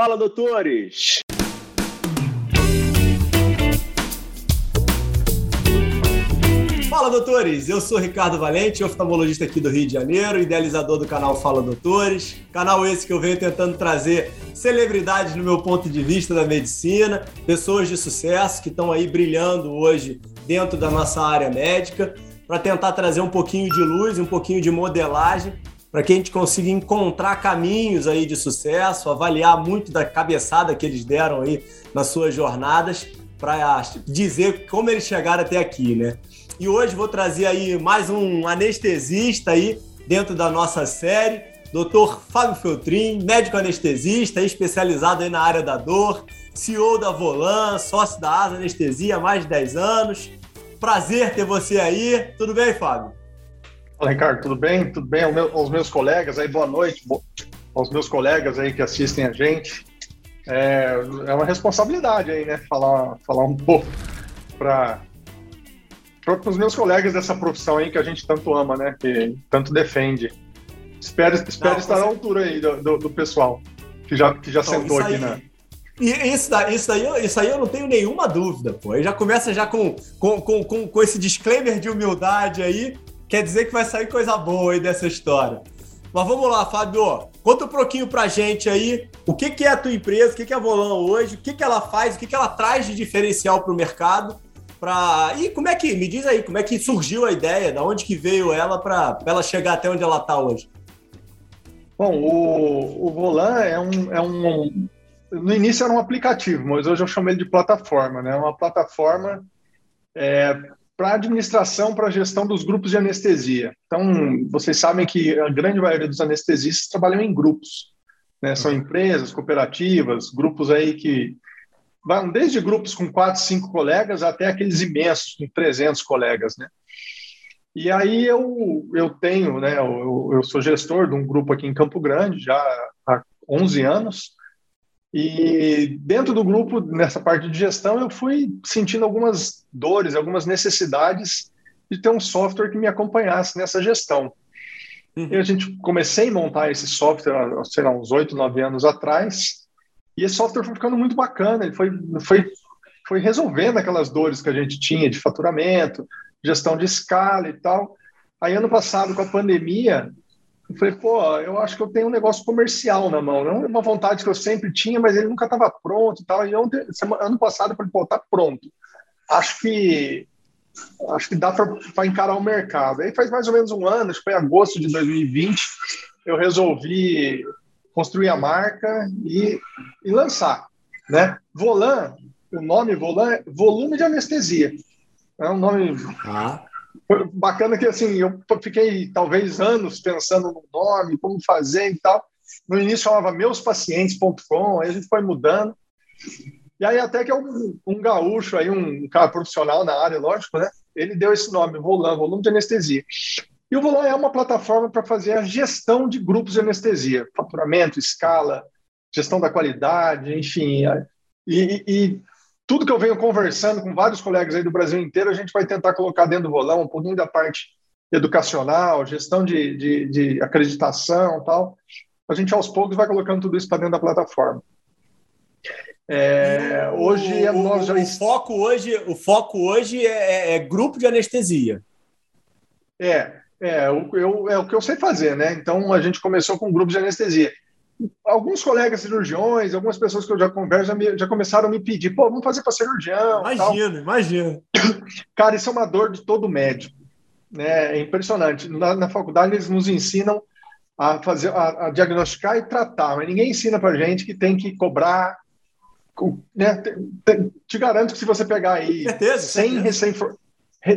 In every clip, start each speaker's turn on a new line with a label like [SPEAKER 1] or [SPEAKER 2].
[SPEAKER 1] Fala, doutores!
[SPEAKER 2] Fala, doutores! Eu sou Ricardo Valente, oftalmologista aqui do Rio de Janeiro, idealizador do canal Fala Doutores. Canal esse que eu venho tentando trazer celebridades no meu ponto de vista da medicina, pessoas de sucesso que estão aí brilhando hoje dentro da nossa área médica, para tentar trazer um pouquinho de luz, um pouquinho de modelagem, para que a gente consiga encontrar caminhos aí de sucesso, avaliar muito da cabeçada que eles deram aí nas suas jornadas, para dizer como eles chegaram até aqui, né? E hoje vou trazer aí mais um anestesista aí dentro da nossa série, Dr. Fábio Feltrin, médico anestesista, especializado aí na área da dor, CEO da Volan, sócio da Asa Anestesia há mais de 10 anos. Prazer ter você aí. Tudo bem, Fábio?
[SPEAKER 3] Fala, Ricardo, tudo bem? Tudo bem aos meus colegas aí, boa noite aos meus colegas aí que assistem a gente. É, é uma responsabilidade aí, né? Falar, falar um pouco para para os meus colegas dessa profissão aí que a gente tanto ama, né? Que tanto defende. Espero, espero Não, estar você... à altura aí do, do, do, pessoal que já, que já Não, sentou aqui aí... na.
[SPEAKER 2] E isso, daí, isso, aí, isso aí eu não tenho nenhuma dúvida, pô. Aí já começa já com, com, com, com esse disclaimer de humildade aí, quer dizer que vai sair coisa boa aí dessa história. Mas vamos lá, Fábio. Conta um pouquinho pra gente aí o que, que é a tua empresa, o que, que é a Volão hoje, o que, que ela faz, o que, que ela traz de diferencial para o mercado Pra... E como é que, me diz aí, como é que surgiu a ideia, da onde que veio ela para ela chegar até onde ela está hoje?
[SPEAKER 3] Bom, o, o Volan é um, é um. No início era um aplicativo, mas hoje eu chamo ele de plataforma, né? Uma plataforma é, para administração, para gestão dos grupos de anestesia. Então, vocês sabem que a grande maioria dos anestesistas trabalham em grupos, né? São empresas, cooperativas, grupos aí que vão desde grupos com quatro, cinco colegas até aqueles imensos com 300 colegas, né? E aí eu, eu tenho, né, eu, eu sou gestor de um grupo aqui em Campo Grande já há 11 anos, e dentro do grupo, nessa parte de gestão, eu fui sentindo algumas dores, algumas necessidades de ter um software que me acompanhasse nessa gestão. Uhum. E a gente comecei a montar esse software, sei lá, uns oito, nove anos atrás, e esse software foi ficando muito bacana, ele foi, foi, foi resolvendo aquelas dores que a gente tinha de faturamento, gestão de escala e tal. Aí, ano passado, com a pandemia, eu falei, pô, eu acho que eu tenho um negócio comercial na mão. Não é uma vontade que eu sempre tinha, mas ele nunca estava pronto e tal. E ontem, semana, ano passado, eu falei, pô, tá pronto. Acho que acho que dá para encarar o mercado. Aí faz mais ou menos um ano, acho que foi agosto de 2020, eu resolvi construir a marca e, e lançar. Né? Volan, o nome Volan é volume de anestesia. É um nome ah. Bacana que assim, eu fiquei talvez anos pensando no nome, como fazer e tal. No início chamava meuspacientes.com, aí a gente foi mudando. E aí até que é um, um gaúcho aí, um cara profissional na área, lógico, né? Ele deu esse nome, Volan, volume de anestesia. E o Volan é uma plataforma para fazer a gestão de grupos de anestesia, faturamento, escala, gestão da qualidade, enfim. E, e, tudo que eu venho conversando com vários colegas aí do Brasil inteiro, a gente vai tentar colocar dentro do Volão um pouquinho da parte educacional, gestão de, de, de acreditação tal. A gente aos poucos vai colocando tudo isso para dentro da plataforma.
[SPEAKER 2] É, hoje o, nós já... o foco hoje o foco hoje é, é, é grupo de anestesia.
[SPEAKER 3] É, é, eu, eu, é o que eu sei fazer, né? Então a gente começou com um grupo de anestesia. Alguns colegas cirurgiões, algumas pessoas que eu já converso já, me, já começaram a me pedir, pô, vamos fazer para cirurgião.
[SPEAKER 2] Imagina, imagina.
[SPEAKER 3] Cara, isso é uma dor de todo médico. Né? É impressionante. Na, na faculdade eles nos ensinam a fazer, a, a diagnosticar e tratar, mas ninguém ensina para gente que tem que cobrar. Né? Te, te, te garanto que se você pegar aí certeza, 100 recém-formados,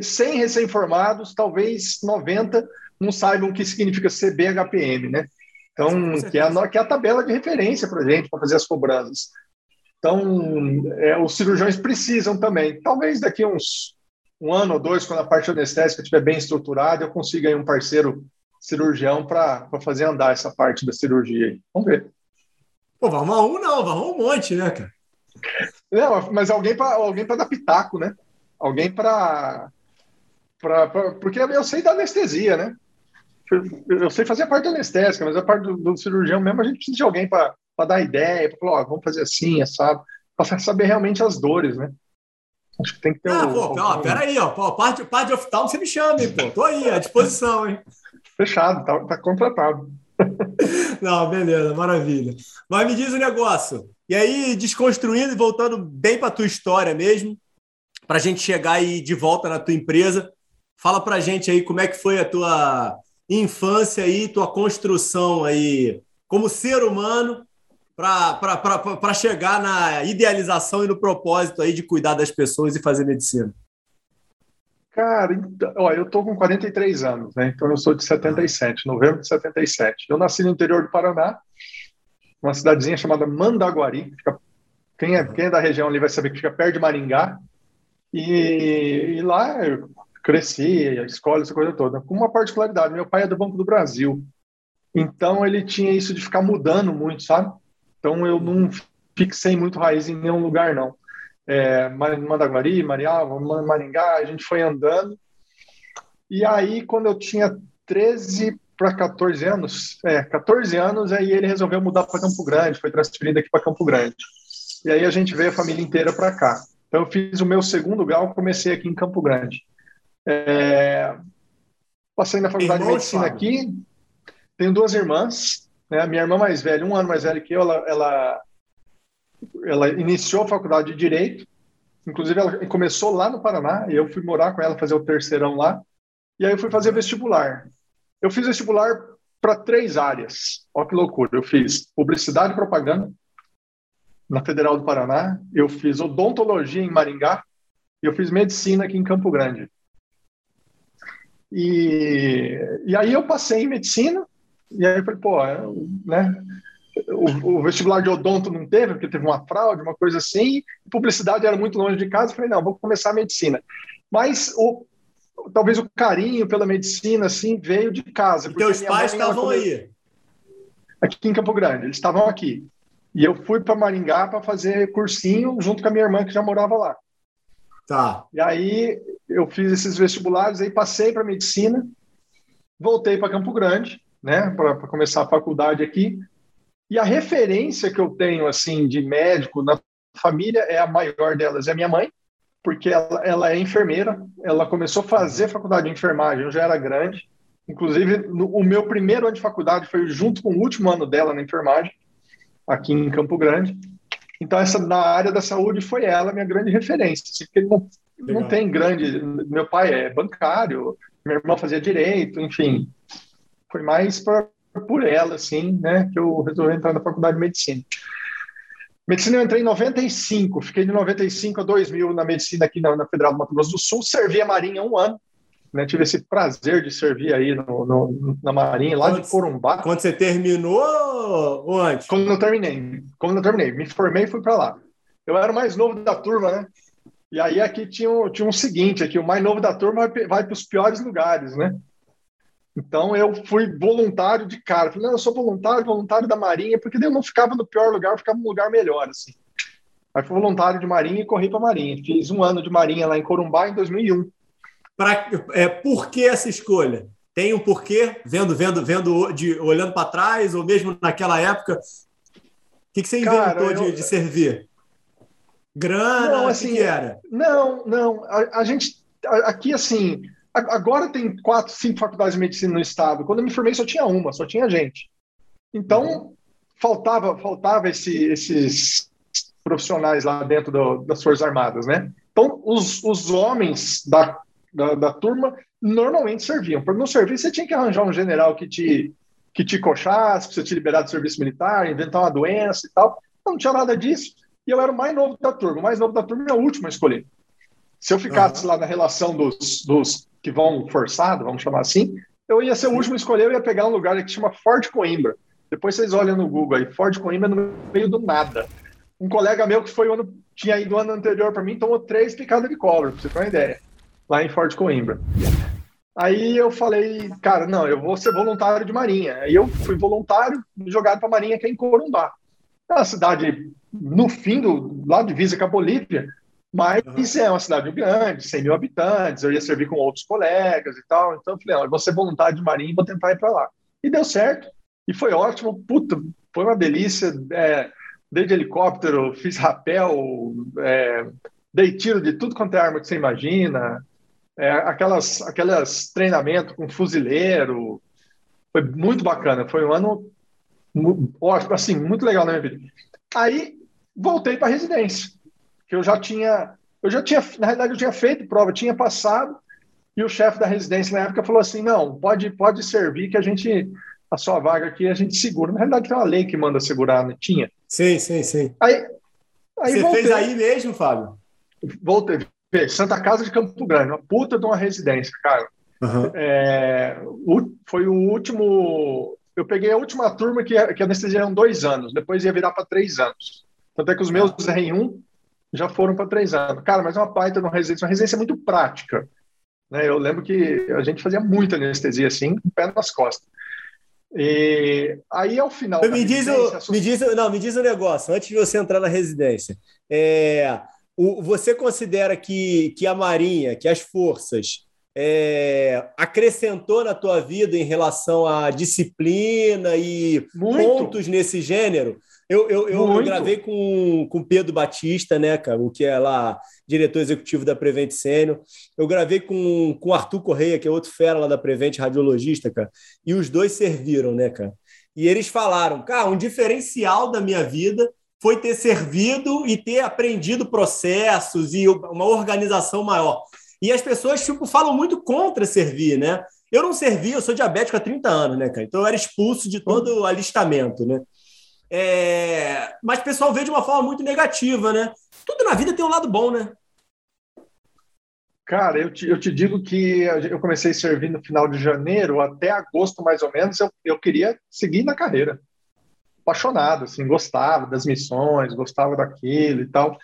[SPEAKER 3] 100 recém-formados, talvez 90 não saibam o que significa CBHPM, né? Então, que é, a, que é a tabela de referência para a gente, para fazer as cobranças. Então, é, os cirurgiões precisam também. Talvez daqui uns um ano ou dois, quando a parte anestésica estiver bem estruturada, eu consiga aí um parceiro cirurgião para fazer andar essa parte da cirurgia. Aí. Vamos ver.
[SPEAKER 2] Pô, vai arrumar um não, vai arrumar um monte, né, cara?
[SPEAKER 3] Não, mas alguém para alguém dar pitaco, né? alguém para. Porque eu sei da anestesia, né? Eu sei fazer a parte anestésica, mas a parte do, do cirurgião mesmo, a gente precisa de alguém para dar ideia, para falar, ó, vamos fazer assim, sabe? Para saber realmente as dores, né?
[SPEAKER 2] Acho que tem que ter ah, um. Pô, ó, peraí, ó. Pô, parte, parte of Town, você me chama, hein, pô. Tô aí, à disposição, hein?
[SPEAKER 3] Fechado, tá, tá contratado.
[SPEAKER 2] Não, beleza, maravilha. Mas me diz o um negócio. E aí, desconstruindo e voltando bem para tua história mesmo, para a gente chegar aí de volta na tua empresa, fala para gente aí como é que foi a tua infância aí, tua construção aí como ser humano para chegar na idealização e no propósito aí de cuidar das pessoas e fazer medicina.
[SPEAKER 3] Cara, então, ó, eu tô com 43 anos, né? Então eu sou de 77, novembro de 77. Eu nasci no interior do Paraná, uma cidadezinha chamada Mandaguari. Fica, quem, é, quem é da região ali vai saber que fica perto de Maringá. E, e lá eu cresci, a escola, essa coisa toda. Com uma particularidade, meu pai é do Banco do Brasil. Então ele tinha isso de ficar mudando muito, sabe? Então eu não fixei muito raiz em nenhum lugar, não. É, Mandaguari, Marialva, Maringá, a gente foi andando. E aí, quando eu tinha 13 para 14 anos, é, 14 anos, aí ele resolveu mudar para Campo Grande, foi transferido aqui para Campo Grande. E aí a gente veio a família inteira para cá. Então eu fiz o meu segundo grau, comecei aqui em Campo Grande. É, passei na faculdade Irmão, de medicina Fábio. aqui. Tenho duas irmãs. Né? A minha irmã mais velha, um ano mais velha que eu, ela, ela, ela iniciou a faculdade de Direito. Inclusive, ela começou lá no Paraná e eu fui morar com ela, fazer o terceirão lá. E aí eu fui fazer vestibular. Eu fiz vestibular para três áreas. Olha que loucura. Eu fiz publicidade e propaganda na Federal do Paraná, eu fiz odontologia em Maringá e eu fiz medicina aqui em Campo Grande. E, e aí eu passei em medicina, e aí eu falei, pô, né? O, o, vestibular de odonto não teve, porque teve uma fraude, uma coisa assim, publicidade era muito longe de casa, eu falei, não, vou começar a medicina. Mas o, talvez o carinho pela medicina, assim, veio de casa.
[SPEAKER 2] E teus pais estavam come... aí?
[SPEAKER 3] Aqui em Campo Grande, eles estavam aqui. E eu fui para Maringá para fazer cursinho junto com a minha irmã, que já morava lá.
[SPEAKER 2] Tá.
[SPEAKER 3] E aí eu fiz esses vestibulares, aí passei para medicina, voltei para Campo Grande, né, para começar a faculdade aqui. E a referência que eu tenho assim de médico na família é a maior delas, é a minha mãe, porque ela, ela é enfermeira. Ela começou a fazer faculdade de enfermagem, eu já era grande. Inclusive, no, o meu primeiro ano de faculdade foi junto com o último ano dela na enfermagem, aqui em Campo Grande. Então, essa na área da saúde foi ela minha grande referência. Assim, porque não, não tem grande. Meu pai é bancário, minha irmã fazia direito, enfim. Foi mais pra, por ela, assim, né, que eu resolvi entrar na faculdade de medicina. Medicina eu entrei em 95, fiquei de 95 a 2000 na medicina aqui na, na Federal do Mato Grosso do Sul, servi a Marinha um ano, né, tive esse prazer de servir aí no, no, na Marinha, lá quando, de Corumbá.
[SPEAKER 2] Quando você terminou ou antes?
[SPEAKER 3] Quando eu terminei. Quando eu terminei. Me formei e fui para lá. Eu era o mais novo da turma, né? E aí aqui tinha um, tinha um seguinte, aqui, o mais novo da turma vai, vai para os piores lugares, né? Então eu fui voluntário de cara. Falei, não, eu sou voluntário, voluntário da Marinha, porque eu não ficava no pior lugar, eu ficava num lugar melhor, assim. Aí fui voluntário de Marinha e corri para Marinha. Fiz um ano de Marinha lá em Corumbá em 2001.
[SPEAKER 2] Pra, é, por que essa escolha? Tem um porquê, vendo, vendo, vendo, de, olhando para trás, ou mesmo naquela época? O que, que você inventou Cara, eu... de, de, servir? Grana? Não, assim, que, que era?
[SPEAKER 3] Não, não. A, a gente. Aqui, assim, agora tem quatro, cinco faculdades de medicina no estado. Quando eu me formei, só tinha uma, só tinha gente. Então, uhum. faltava, faltava esse, esses profissionais lá dentro do, das Forças Armadas, né? Então, os, os homens da da, da turma normalmente serviam. Para não servir, você tinha que arranjar um general que te, que te coxasse, que você te liberar do serviço militar, inventar uma doença e tal. Não tinha nada disso. E eu era o mais novo da turma. O mais novo da turma é o último a escolher. Se eu ficasse uhum. lá na relação dos, dos que vão forçado, vamos chamar assim, eu ia ser o último a escolher, eu ia pegar um lugar que chama Ford Coimbra. Depois vocês olham no Google aí, Ford Coimbra no meio do nada. Um colega meu que foi o ano, tinha ido ano anterior para mim, tomou três picadas de cobra, para você ter uma ideia lá em Fort Coimbra. Aí eu falei, cara, não, eu vou ser voluntário de Marinha. Aí eu fui voluntário, jogado para Marinha, que é em Corumbá. É uma cidade no fim do lado de Visa com a Bolívia, mas uhum. é uma cidade grande, 100 mil habitantes. Eu ia servir com outros colegas e tal. Então eu falei, não, eu vou ser voluntário de Marinha e vou tentar ir para lá. E deu certo. E foi ótimo. Puta, foi uma delícia. É, dei de helicóptero, fiz rapel, é, dei tiro de tudo quanto é arma que você imagina. É, aquelas, aquelas treinamento com fuzileiro. Foi muito bacana. Foi um ano ótimo, assim, muito legal na minha vida. Aí voltei para a residência, que eu já tinha, eu já tinha, na realidade eu tinha feito prova, tinha passado, e o chefe da residência na época falou assim, não, pode, pode servir que a gente, a sua vaga aqui a gente segura. Na realidade tem uma lei que manda segurar, né? Tinha.
[SPEAKER 2] Sim, sim, sim.
[SPEAKER 3] Aí,
[SPEAKER 2] aí Você voltei. fez aí mesmo, Fábio?
[SPEAKER 3] Voltei. Santa Casa de Campo Grande, uma puta de uma residência, cara. Uhum. É, foi o último. Eu peguei a última turma que, que anestesia eram dois anos, depois ia virar para três anos. Tanto é que os meus R1 já foram para três anos. Cara, mas é uma de uma residência, uma residência muito prática. Né? Eu lembro que a gente fazia muita anestesia assim, com o pé nas costas. E aí, ao final.
[SPEAKER 2] Me diz, o, me, diz, não, me diz um negócio, antes de você entrar na residência. É, o, você considera que, que a Marinha, que as forças, é, acrescentou na tua vida em relação à disciplina e Muito. pontos nesse gênero? Eu, eu, eu, eu, gravei com o Pedro Batista, né, cara, o que é lá diretor executivo da Prevent Sênior. Eu gravei com o Arthur Correia, que é outro fera lá da Prevent, radiologista, cara. E os dois serviram, né, cara? E eles falaram, cara, um diferencial da minha vida foi ter servido e ter aprendido processos e uma organização maior. E as pessoas, tipo, falam muito contra servir, né? Eu não servi, eu sou diabético há 30 anos, né, cara? Então eu era expulso de todo o alistamento, né? É... Mas o pessoal vê de uma forma muito negativa, né? Tudo na vida tem um lado bom, né?
[SPEAKER 3] Cara, eu te, eu te digo que eu comecei a servir no final de janeiro, até agosto mais ou menos, eu, eu queria seguir na carreira. Apaixonado, assim, gostava das missões, gostava daquilo e tal.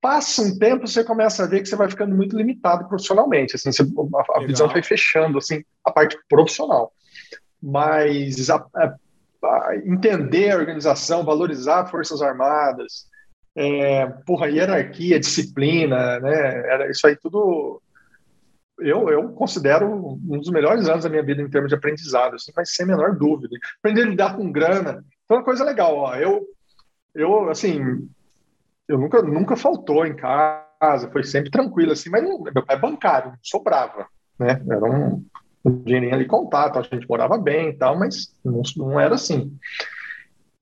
[SPEAKER 3] Passa um tempo, você começa a ver que você vai ficando muito limitado profissionalmente, assim, você, a, a visão vai fechando, assim, a parte profissional. Mas a, a, entender a organização, valorizar Forças Armadas, é, porra, hierarquia, disciplina, né? Era isso aí tudo. Eu, eu considero um dos melhores anos da minha vida em termos de aprendizado, assim, mas sem a menor dúvida. Aprender a lidar com grana, foi uma coisa legal. Ó. Eu, eu, assim, eu nunca, nunca faltou em casa, foi sempre tranquilo, assim, mas meu pai é bancário, sobrava, né? Era um, dinheirinho ali contato, a gente morava bem e tal, mas não, não era assim.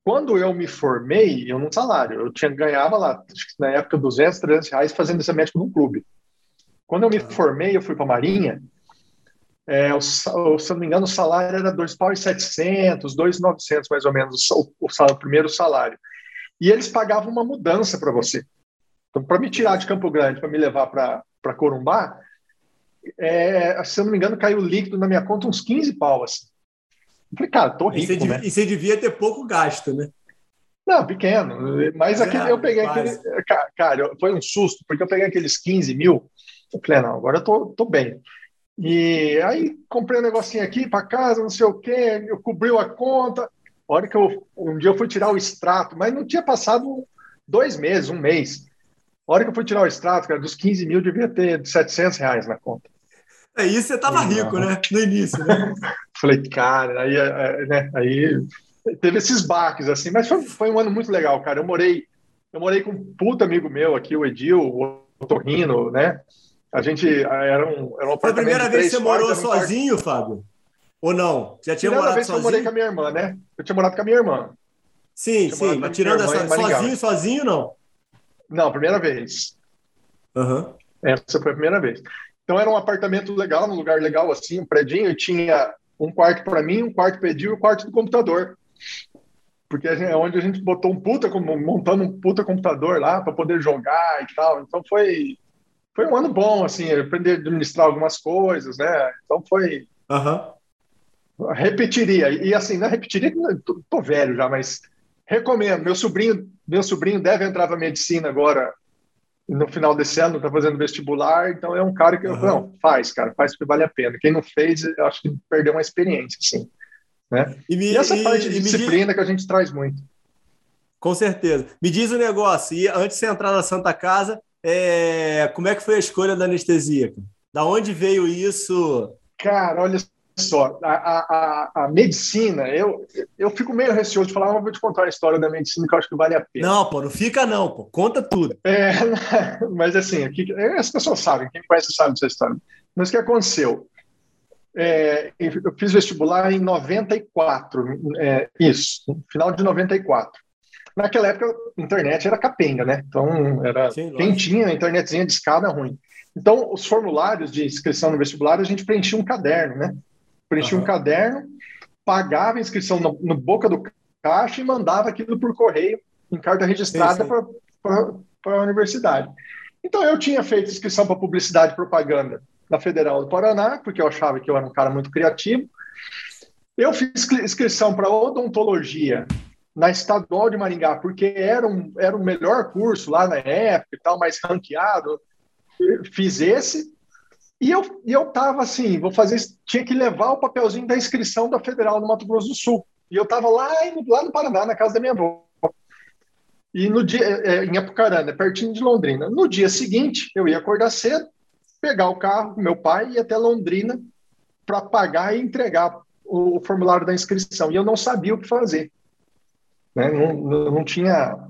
[SPEAKER 3] Quando eu me formei, eu não salário, eu tinha ganhava lá, na época, 200, 300 reais fazendo esse médico num clube. Quando eu me ah. formei, eu fui para a Marinha, é, o, se eu não me engano, o salário era 2.700, 2.900 mais ou menos, o, o, o primeiro salário. E eles pagavam uma mudança para você. Então, para me tirar de Campo Grande, para me levar para Corumbá, é, se eu não me engano, caiu líquido na minha conta uns 15 pau, assim. Eu falei, cara, tô rico,
[SPEAKER 2] e você,
[SPEAKER 3] né?
[SPEAKER 2] E você devia ter pouco gasto, né?
[SPEAKER 3] Não, pequeno. Mas é, aquele, eu peguei quase. aquele. Cara, foi um susto, porque eu peguei aqueles 15 mil. Eu falei, não, agora eu tô, tô bem. E aí comprei um negocinho aqui para casa, não sei o quê, eu cobriu a conta. A hora que eu. Um dia eu fui tirar o extrato, mas não tinha passado dois meses, um mês. A hora que eu fui tirar o extrato, cara, dos 15 mil devia ter 700 reais na conta.
[SPEAKER 2] É isso, você tava rico, né? No início, né?
[SPEAKER 3] Falei, cara, aí, é, é, né, aí teve esses baques, assim, mas foi, foi um ano muito legal, cara. Eu morei, eu morei com um puta amigo meu aqui, o Edil, o Torrino, né? A gente era um, era um
[SPEAKER 2] Foi a primeira vez que você morou um sozinho, Fábio? Ou não? Já tinha morado vez sozinho?
[SPEAKER 3] Que eu morei com a minha irmã, né? Eu tinha morado com a minha irmã.
[SPEAKER 2] Sim, sim, mas tirando essa, sozinho, sozinho, não?
[SPEAKER 3] Não, primeira vez.
[SPEAKER 2] Uhum.
[SPEAKER 3] Essa foi a primeira vez. Então era um apartamento legal, num lugar legal assim, um predinho, e tinha um quarto para mim, um quarto pediu e um quarto do computador. Porque é onde a gente botou um puta, montando um puta computador lá para poder jogar e tal. Então foi foi um ano bom, assim, aprender a administrar algumas coisas, né? Então foi.
[SPEAKER 2] Uhum.
[SPEAKER 3] Repetiria. E assim, não repetiria, tô, tô velho já, mas recomendo. Meu sobrinho, meu sobrinho deve entrar para medicina agora no final desse ano, está fazendo vestibular, então é um cara que eu uhum. não faz, cara, faz porque vale a pena. Quem não fez, eu acho que perdeu uma experiência, sim. Né? E, me, e essa e, parte de disciplina diz... que a gente traz muito.
[SPEAKER 2] Com certeza. Me diz o um negócio, e antes de você entrar na Santa Casa, é... como é que foi a escolha da anestesia? Da onde veio isso?
[SPEAKER 3] Cara, olha só, a, a, a, medicina, eu, eu fico meio receoso de falar, mas vou te contar a história da medicina que eu acho que vale a pena.
[SPEAKER 2] Não, pô, não fica não, pô, conta tudo.
[SPEAKER 3] É, mas assim, aqui, as pessoas sabem, quem conhece sabe dessa história. Mas o que aconteceu? É, eu fiz vestibular em 94, é, isso, final de 94. Naquela época, a internet era capenga, né? Então, era Sim, quem tinha a internetzinha de escada ruim. Então, os formulários de inscrição no vestibular, a gente preenchia um caderno, né? Preenchia uhum. um caderno, pagava a inscrição no, no, boca do caixa e mandava aquilo por correio, em carta registrada para a universidade. Então, eu tinha feito inscrição para publicidade e propaganda na Federal do Paraná, porque eu achava que eu era um cara muito criativo. Eu fiz inscrição para odontologia na Estadual de Maringá, porque era, um, era o melhor curso lá na época e tal, mais ranqueado fiz esse, e eu, e eu assim, vou fazer, tinha que levar o papelzinho da inscrição da Federal no Mato Grosso do Sul. E eu tava lá, lá no Paraná, na casa da minha avó. E no dia, é, é em Apucarana, pertinho de Londrina. No dia seguinte, eu ia acordar cedo, pegar o carro com meu pai e ir até Londrina para pagar e entregar o, o, formulário da inscrição. E eu não sabia o que fazer. Né? Não, não, não tinha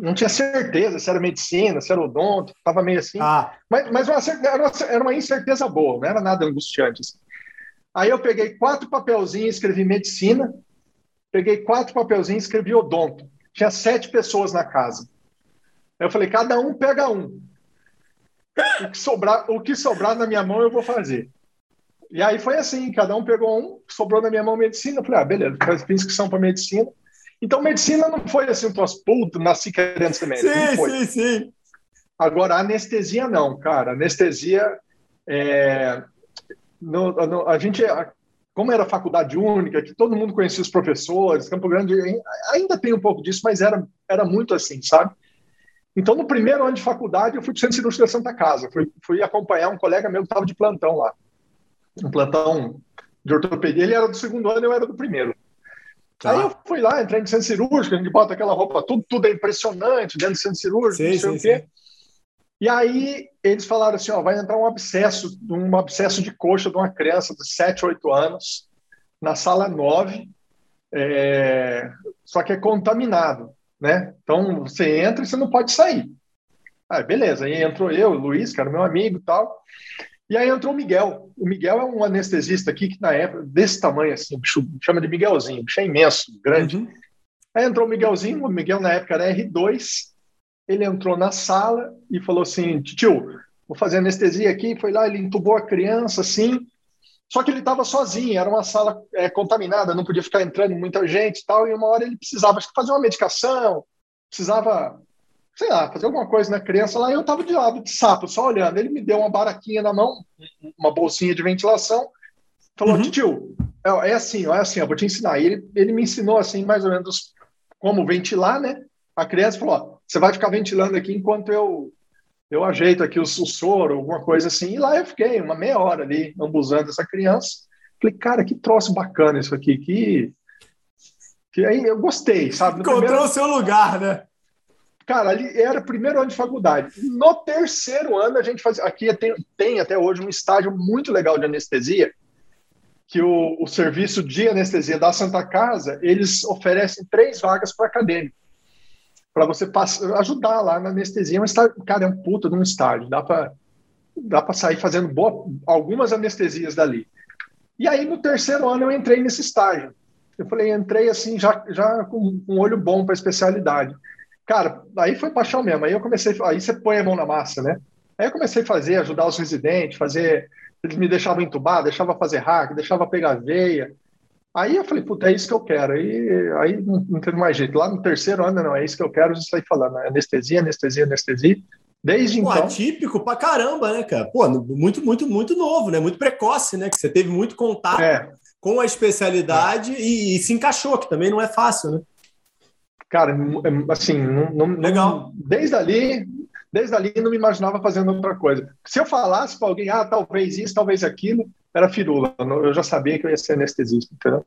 [SPEAKER 3] não tinha certeza se era medicina, se era odonto, estava meio assim. Ah. Mas, mas uma, era, uma, incerteza boa, não era nada angustiante. Assim. Aí eu peguei quatro papelzinhos, escrevi medicina, peguei quatro papelzinhos, escrevi odonto. Tinha sete pessoas na casa. Eu falei, cada um pega um. O que sobrar, o que sobrar na minha mão eu vou fazer. E aí foi assim, cada um pegou um, sobrou na minha mão medicina. Eu falei, ah, beleza, fiz inscrição para medicina. Então, medicina não foi assim um troço, puto, nasci querendo ser médico. Sim, sim, sim. Agora, anestesia não, cara. Anestesia, é, no, no, a gente, como era faculdade única, que todo mundo conhecia os professores, Campo Grande ainda tem um pouco disso, mas era, era muito assim, sabe? Então, no primeiro ano de faculdade, eu fui para o Centro Cirúrgico da Santa Casa. Fui, fui acompanhar um colega meu que estava de plantão lá. Um plantão de ortopedia. Ele era do segundo ano, eu era do primeiro. Tá. Aí eu fui lá, entrei no centro cirúrgico, a gente bota aquela roupa, tudo, tudo é impressionante dentro do centro cirúrgico, não sei o quê. E aí eles falaram assim, ó, vai entrar um abscesso, um abscesso de coxa de uma criança de 7, 8 anos, na sala 9, é... só que é contaminado, né? Então você entra e você não pode sair. Ah, beleza, aí entrou eu, o Luiz, que era meu amigo e tal. E aí entrou o Miguel. O Miguel é um anestesista aqui que na época, desse tamanho assim, bicho, chama de Miguelzinho, bicho é imenso, grande. Uhum. Aí entrou o Miguelzinho, o Miguel na época era R2, ele entrou na sala e falou assim, tio, vou fazer anestesia aqui, foi lá, ele entubou a criança assim, só que ele estava sozinho, era uma sala é, contaminada, não podia ficar entrando muita gente e tal, e uma hora ele precisava fazer uma medicação, precisava sei lá, fazer alguma coisa na criança lá, e eu tava de lado de sapo, só olhando. Ele me deu uma baraquinha na mão, uma bolsinha de ventilação, falou, uhum. tio, é, é assim, é assim, eu vou te ensinar. E ele, ele me ensinou, assim, mais ou menos como ventilar, né? A criança falou, ó, você vai ficar ventilando aqui enquanto eu eu ajeito aqui o, o soro, alguma coisa assim. E lá eu fiquei uma meia hora ali, ambuzando essa criança. Falei, cara, que troço bacana isso aqui, que... Que aí eu gostei, sabe?
[SPEAKER 2] No Encontrou primeiro... o seu lugar, né?
[SPEAKER 3] Cara, ali era primeiro ano de faculdade. No terceiro ano, a gente fazia. Aqui tem, tem até hoje um estágio muito legal de anestesia, que o, o serviço de anestesia da Santa Casa, eles oferecem três vagas para acadêmico. Para você passar, ajudar lá na anestesia. É estágio, cara, é um puta de um estágio. Dá para dá para sair fazendo boa, algumas anestesias dali. E aí, no terceiro ano, eu entrei nesse estágio. Eu falei, entrei assim, já, já com um olho bom para a especialidade. Cara, aí foi paixão mesmo. Aí eu comecei, aí você põe a mão na massa, né? Aí eu comecei a fazer, ajudar os residentes, fazer. Eles me deixavam entubar, deixava fazer hack, deixava pegar veia. Aí eu falei, puta, é isso que eu quero. Aí, aí não, não teve mais jeito. Lá no terceiro ano, não, é isso que eu quero, já saí falando. Né? Anestesia, anestesia, anestesia. Desde Pô, então.
[SPEAKER 2] Atípico pra caramba, né, cara? Pô, muito, muito, muito novo, né? Muito precoce, né? Que você teve muito contato é. com a especialidade é. e, e, se encaixou, que também não é fácil, né?
[SPEAKER 3] Cara, é, assim, não, não, Legal. desde ali, desde ali não me imaginava fazendo outra coisa. Se eu falasse para alguém, ah, talvez isso, talvez aquilo, era firula. Eu já sabia que eu ia ser anestesista, entendeu?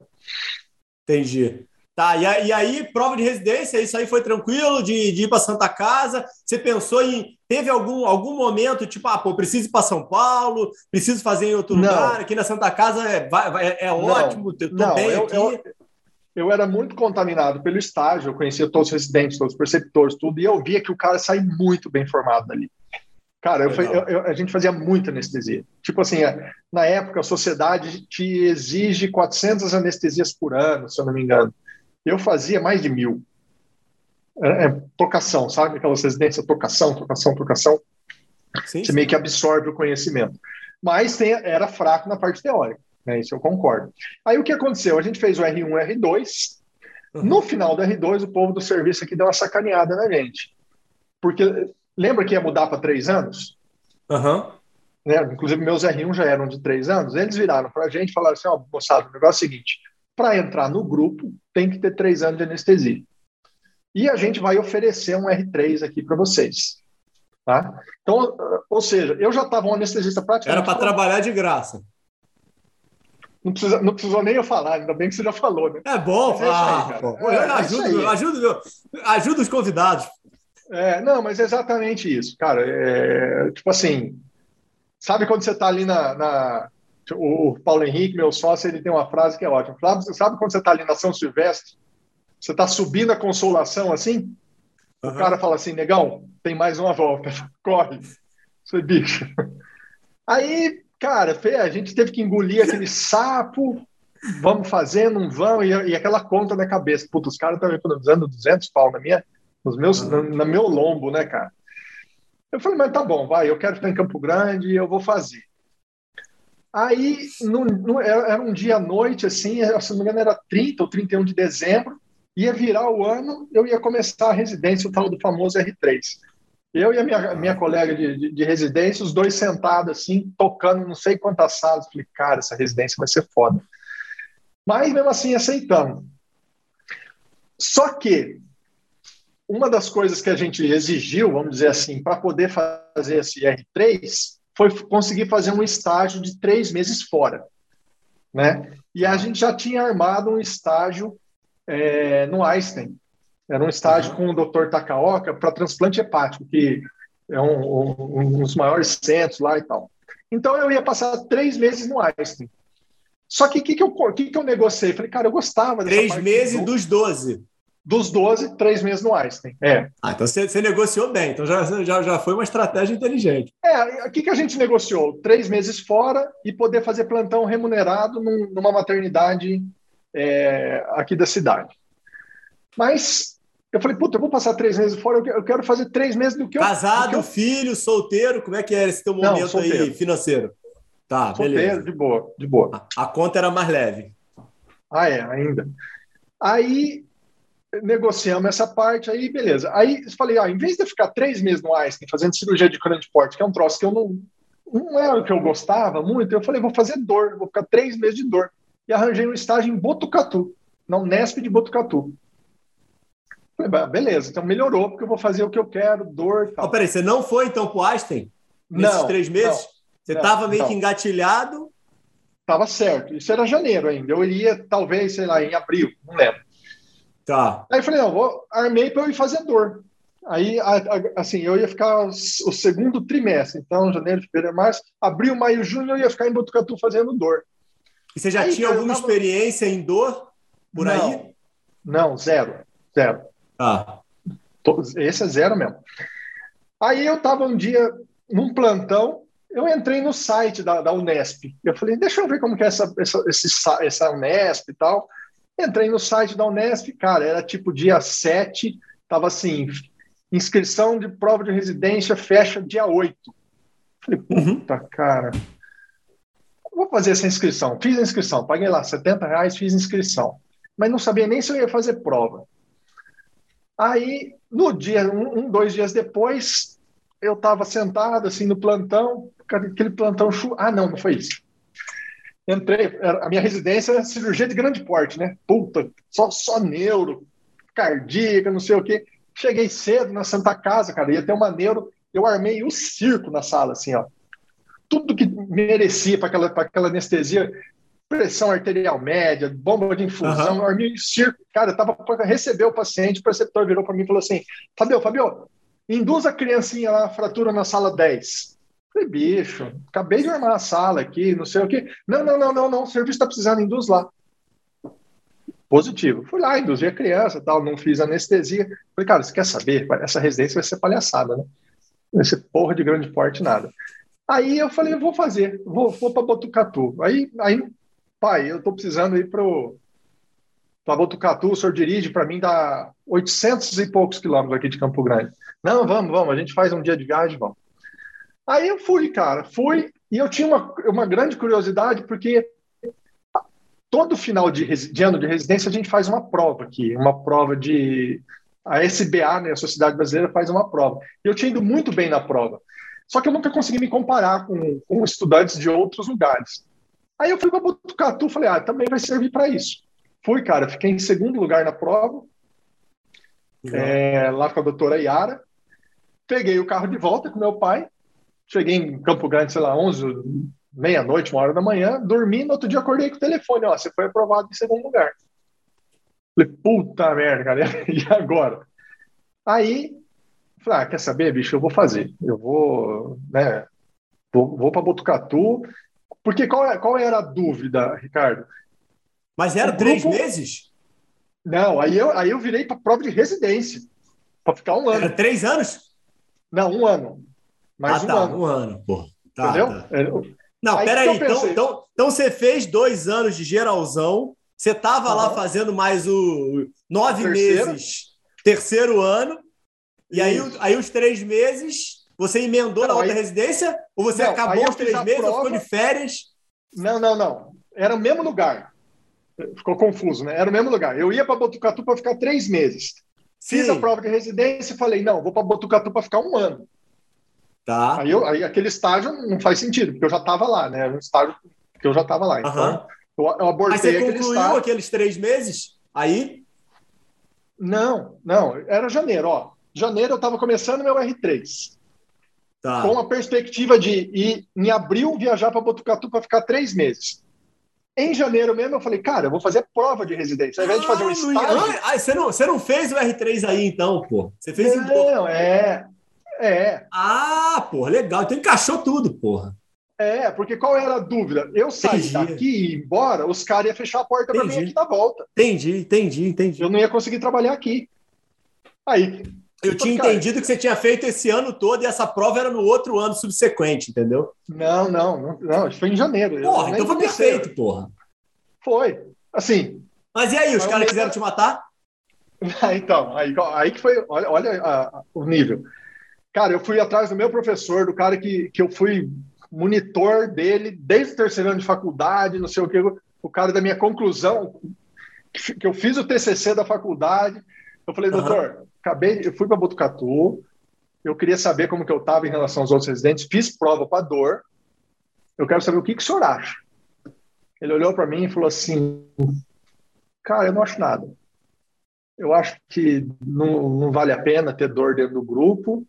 [SPEAKER 2] Entendi. Tá, e aí, aí, prova de residência, isso aí foi tranquilo de, de ir para Santa Casa? Você pensou em. Teve algum, algum momento, tipo, ah, pô, preciso ir para São Paulo, preciso fazer em outro não. lugar, aqui na Santa Casa é, é, é ótimo, estou bem eu, aqui.
[SPEAKER 3] Eu, eu era muito contaminado pelo estágio, eu conhecia todos os residentes, todos os preceptores, tudo, e eu via que o cara sai muito bem formado dali. Cara, eu, eu, a gente fazia muita anestesia. Tipo assim, na época a sociedade te exige 400 anestesias por ano, se eu não me engano. Eu fazia mais de mil. É, é tocação, sabe? Aquelas residências, tocação, tocação, tocação. Sim, Você sim. meio que absorve o conhecimento. Mas tem, era fraco na parte teórica, né? Isso eu concordo. Aí o que aconteceu? A gente fez o R1 R2. Uhum. No final do R2, o povo do serviço aqui deu uma sacaneada na gente. Porque lembra que ia mudar para três anos?
[SPEAKER 2] Uhum.
[SPEAKER 3] Né? Inclusive, meus R1 já eram de três anos. Eles viraram para a gente e falaram assim: ó, oh, moçada, o negócio é o seguinte para entrar no grupo, tem que ter três anos de anestesia. E a gente vai oferecer um R3 aqui para vocês. Tá? Então, ou seja, eu já estava um anestesista praticamente.
[SPEAKER 2] Era para trabalhar de graça.
[SPEAKER 3] Não, precisa, não precisou nem eu falar, ainda bem que você já falou, né?
[SPEAKER 2] É bom, é ah, é, é ajuda, ajuda, ajuda os convidados.
[SPEAKER 3] É, não, mas é exatamente isso, cara. É, tipo assim, sabe quando você está ali na, na, o Paulo Henrique, meu sócio, ele tem uma frase que é ótima. Sabe, sabe quando você está ali na São Silvestre, você está subindo a consolação assim? Uhum. O cara fala assim, negão, tem mais uma volta, corre. Você bicho. Aí, cara, a gente teve que engolir aquele sapo, vamos fazer, não vão, e, e aquela conta na cabeça. Puta, os caras estão economizando 200 pau na minha, nos meus, uhum. na, na meu lombo, né, cara? Eu falei, mas tá bom, vai, eu quero ficar em Campo Grande e eu vou fazer. Aí, no, no, era um dia à noite, assim, se não me engano, era 30 ou 31 de dezembro, ia virar o ano, eu ia começar a residência, o tal do famoso R3. Eu e a minha, minha colega de, de, de, residência, os dois sentados, assim, tocando não sei quantas salas. Falei, cara, essa residência vai ser foda. Mas, mesmo assim, aceitamos. Só que, uma das coisas que a gente exigiu, vamos dizer assim, para poder fazer esse R3, foi conseguir fazer um estágio de três meses fora. Né? E a gente já tinha armado um estágio é, no Einstein. Era um estágio uhum. com o Dr. Takaoka para transplante hepático, que é um, um, um, dos maiores centros lá e tal. Então eu ia passar três meses no Einstein. Só que o que, que, eu, que, que eu negociei? Falei, cara, eu gostava
[SPEAKER 2] dessa Três meses do... dos 12
[SPEAKER 3] dos 12, três meses no Einstein. É.
[SPEAKER 2] Ah, então você, você negociou bem, então já, já, já foi uma estratégia inteligente.
[SPEAKER 3] É, o que, que a gente negociou? Três meses fora e poder fazer plantão remunerado num, numa maternidade é, aqui da cidade. Mas eu falei, puta, eu vou passar três meses fora, eu quero fazer três meses do que
[SPEAKER 2] Casado,
[SPEAKER 3] eu. Casado,
[SPEAKER 2] filho, solteiro, como é que era esse teu momento Não, aí financeiro? Tá, solteiro, beleza.
[SPEAKER 3] de boa, de boa.
[SPEAKER 2] A, a conta era mais leve.
[SPEAKER 3] Ah, é, ainda. Aí negociamos essa parte aí, beleza. Aí eu falei, ah, em vez de ficar três meses no Einstein fazendo cirurgia de grande porte, que é um troço que eu não, não era o que eu gostava muito, eu falei, vou fazer dor, vou ficar três meses de dor. E arranjei um estágio em Botucatu, na Unesp de Botucatu. Falei, beleza, então melhorou, porque eu vou fazer o que eu quero, dor e tal.
[SPEAKER 2] Oh, peraí, você não foi então pro Einstein? Nesses não, três meses? Não, você estava meio não. que engatilhado?
[SPEAKER 3] Tava certo. Isso era janeiro ainda. Eu iria, talvez, sei lá, em abril, não lembro.
[SPEAKER 2] Tá.
[SPEAKER 3] Aí eu falei, não, vou, armei para eu ir fazer dor. Aí, assim, eu ia ficar o segundo trimestre, então, janeiro, fevereiro, março, abril, maio, junho, eu ia ficar em Botucatu fazendo dor.
[SPEAKER 2] E você já aí, tinha alguma tava... experiência em dor por
[SPEAKER 3] não,
[SPEAKER 2] aí?
[SPEAKER 3] Não, zero, zero.
[SPEAKER 2] Ah.
[SPEAKER 3] Esse é zero mesmo. Aí eu estava um dia num plantão, eu entrei no site da, da Unesp. Eu falei, deixa eu ver como que é essa, essa, esse, essa Unesp e tal. Entrei no site da Unesp, cara, era tipo dia 7, tava assim, inscrição de prova de residência fecha dia 8. Falei, uhum. puta, uhum. cara, vou fazer essa inscrição. Fiz a inscrição, paguei lá 70 reais, fiz inscrição. Mas não sabia nem se eu ia fazer prova. Aí, no dia, um, dois dias depois, eu estava sentado assim no plantão, aquele plantão. Chu... Ah, não, não foi isso entrei, a minha residência é cirurgia de grande porte, né? Puta, só, só neuro, cardíaca, não sei o quê. Cheguei cedo na Santa Casa, cara, ia ter uma neuro, eu armei o um circo na sala, assim, ó. Tudo que merecia para aquela, aquela anestesia. Pressão arterial média, bomba de infusão, uhum. em circo. Cara, eu tava para receber o paciente, o preceptor virou para mim e falou assim: Fabio, Fabio, induz a criancinha lá, fratura na sala 10. Falei, bicho, acabei de armar a sala aqui, não sei o quê. Não, não, não, não, não, o serviço está precisando, induz lá. Positivo. Fui lá, induzi a criança, tal, não fiz anestesia. Falei, cara, você quer saber? Essa residência vai ser palhaçada, né? Não vai ser porra de grande porte, nada. Aí eu falei, eu vou fazer, vou, vou para Botucatu. Aí, aí, pai, eu estou precisando ir para para Botucatu, o senhor dirige, para mim dá 800 e poucos quilômetros aqui de Campo Grande. Não, vamos, vamos, a gente faz um dia de viagem, vamos. Aí eu fui, cara, fui, e eu tinha uma, uma grande curiosidade, porque todo final de, de ano de residência a gente faz uma prova aqui, uma prova de. A SBA, né, a Sociedade Brasileira, faz uma prova. E eu tinha ido muito bem na prova. Só que eu nunca consegui me comparar com, com estudantes de outros lugares. Aí eu fui para Botucatu, falei, ah, também vai servir para isso. Fui, cara, fiquei em segundo lugar na prova, é, lá com a doutora Yara. Peguei o carro de volta com meu pai, cheguei em Campo Grande, sei lá, 11, meia-noite, uma hora da manhã, dormi, no outro dia acordei com o telefone, ó, você foi aprovado em segundo lugar. Falei, puta merda, cara, e agora? Aí Falei, ah, quer saber, bicho, eu vou fazer. Eu vou, né, vou, vou para Botucatu. Porque qual, é, qual era a dúvida, Ricardo?
[SPEAKER 2] Mas era três meses?
[SPEAKER 3] Não, aí eu, aí eu virei para prova de residência, para ficar um ano.
[SPEAKER 2] Era três anos?
[SPEAKER 3] Não, um ano. Mais
[SPEAKER 2] ah,
[SPEAKER 3] um
[SPEAKER 2] tá,
[SPEAKER 3] ano.
[SPEAKER 2] um ano, pô.
[SPEAKER 3] Tá, Entendeu?
[SPEAKER 2] Tá. É, Não, aí peraí. Então, então, então você fez dois anos de geralzão, você estava uhum. lá fazendo mais o nove Terceiro. meses, terceiro ano, e aí, aí os três meses, você emendou não, na outra aí... residência? Ou você não, acabou os três meses, prova... ficou de férias?
[SPEAKER 3] Não, não, não. Era o mesmo lugar. Ficou confuso, né? Era o mesmo lugar. Eu ia para Botucatu para ficar três meses. Fiz Sim. a prova de residência e falei, não, vou para Botucatu para ficar um ano.
[SPEAKER 2] Tá.
[SPEAKER 3] Aí, eu, aí aquele estágio não faz sentido, porque eu já estava lá, né? Era um estágio que eu já estava lá. Então, eu, eu abordei Mas você
[SPEAKER 2] concluiu
[SPEAKER 3] estágio.
[SPEAKER 2] aqueles três meses? Aí?
[SPEAKER 3] Não, não. Era janeiro, ó janeiro eu estava começando meu R3. Tá. Com a perspectiva de ir em abril viajar para Botucatu para ficar três meses. Em janeiro mesmo, eu falei, cara, eu vou fazer prova de residência. Ao invés de fazer um ah, estágio...
[SPEAKER 2] Ah, você, não, você não fez o R3 aí, então, pô? Você fez
[SPEAKER 3] não, em... é... É.
[SPEAKER 2] Ah, porra, legal. Então encaixou tudo, porra.
[SPEAKER 3] É, porque qual era a dúvida? Eu saí entendi. daqui e ir embora, os caras iam fechar a porta para mim aqui na volta.
[SPEAKER 2] Entendi, entendi, entendi.
[SPEAKER 3] Eu não ia conseguir trabalhar aqui. Aí,
[SPEAKER 2] eu tinha cara, entendido que você tinha feito esse ano todo e essa prova era no outro ano subsequente, entendeu?
[SPEAKER 3] Não, não, não, não foi em janeiro.
[SPEAKER 2] Porra, então foi perfeito, porra.
[SPEAKER 3] Foi. Assim.
[SPEAKER 2] Mas e aí, os caras quiseram te matar?
[SPEAKER 3] então, aí, aí que foi. Olha, olha a, a, o nível. Cara, eu fui atrás do meu professor, do cara que, que eu fui monitor dele desde o terceiro ano de faculdade, não sei o que, o cara da minha conclusão, que eu fiz o TCC da faculdade. Eu falei, uhum. Acabei, eu fui para Botucatu, eu queria saber como que eu estava em relação aos outros residentes, fiz prova para dor, eu quero saber o que, que o senhor acha. Ele olhou para mim e falou assim, cara, eu não acho nada. Eu acho que não, não vale a pena ter dor dentro do grupo,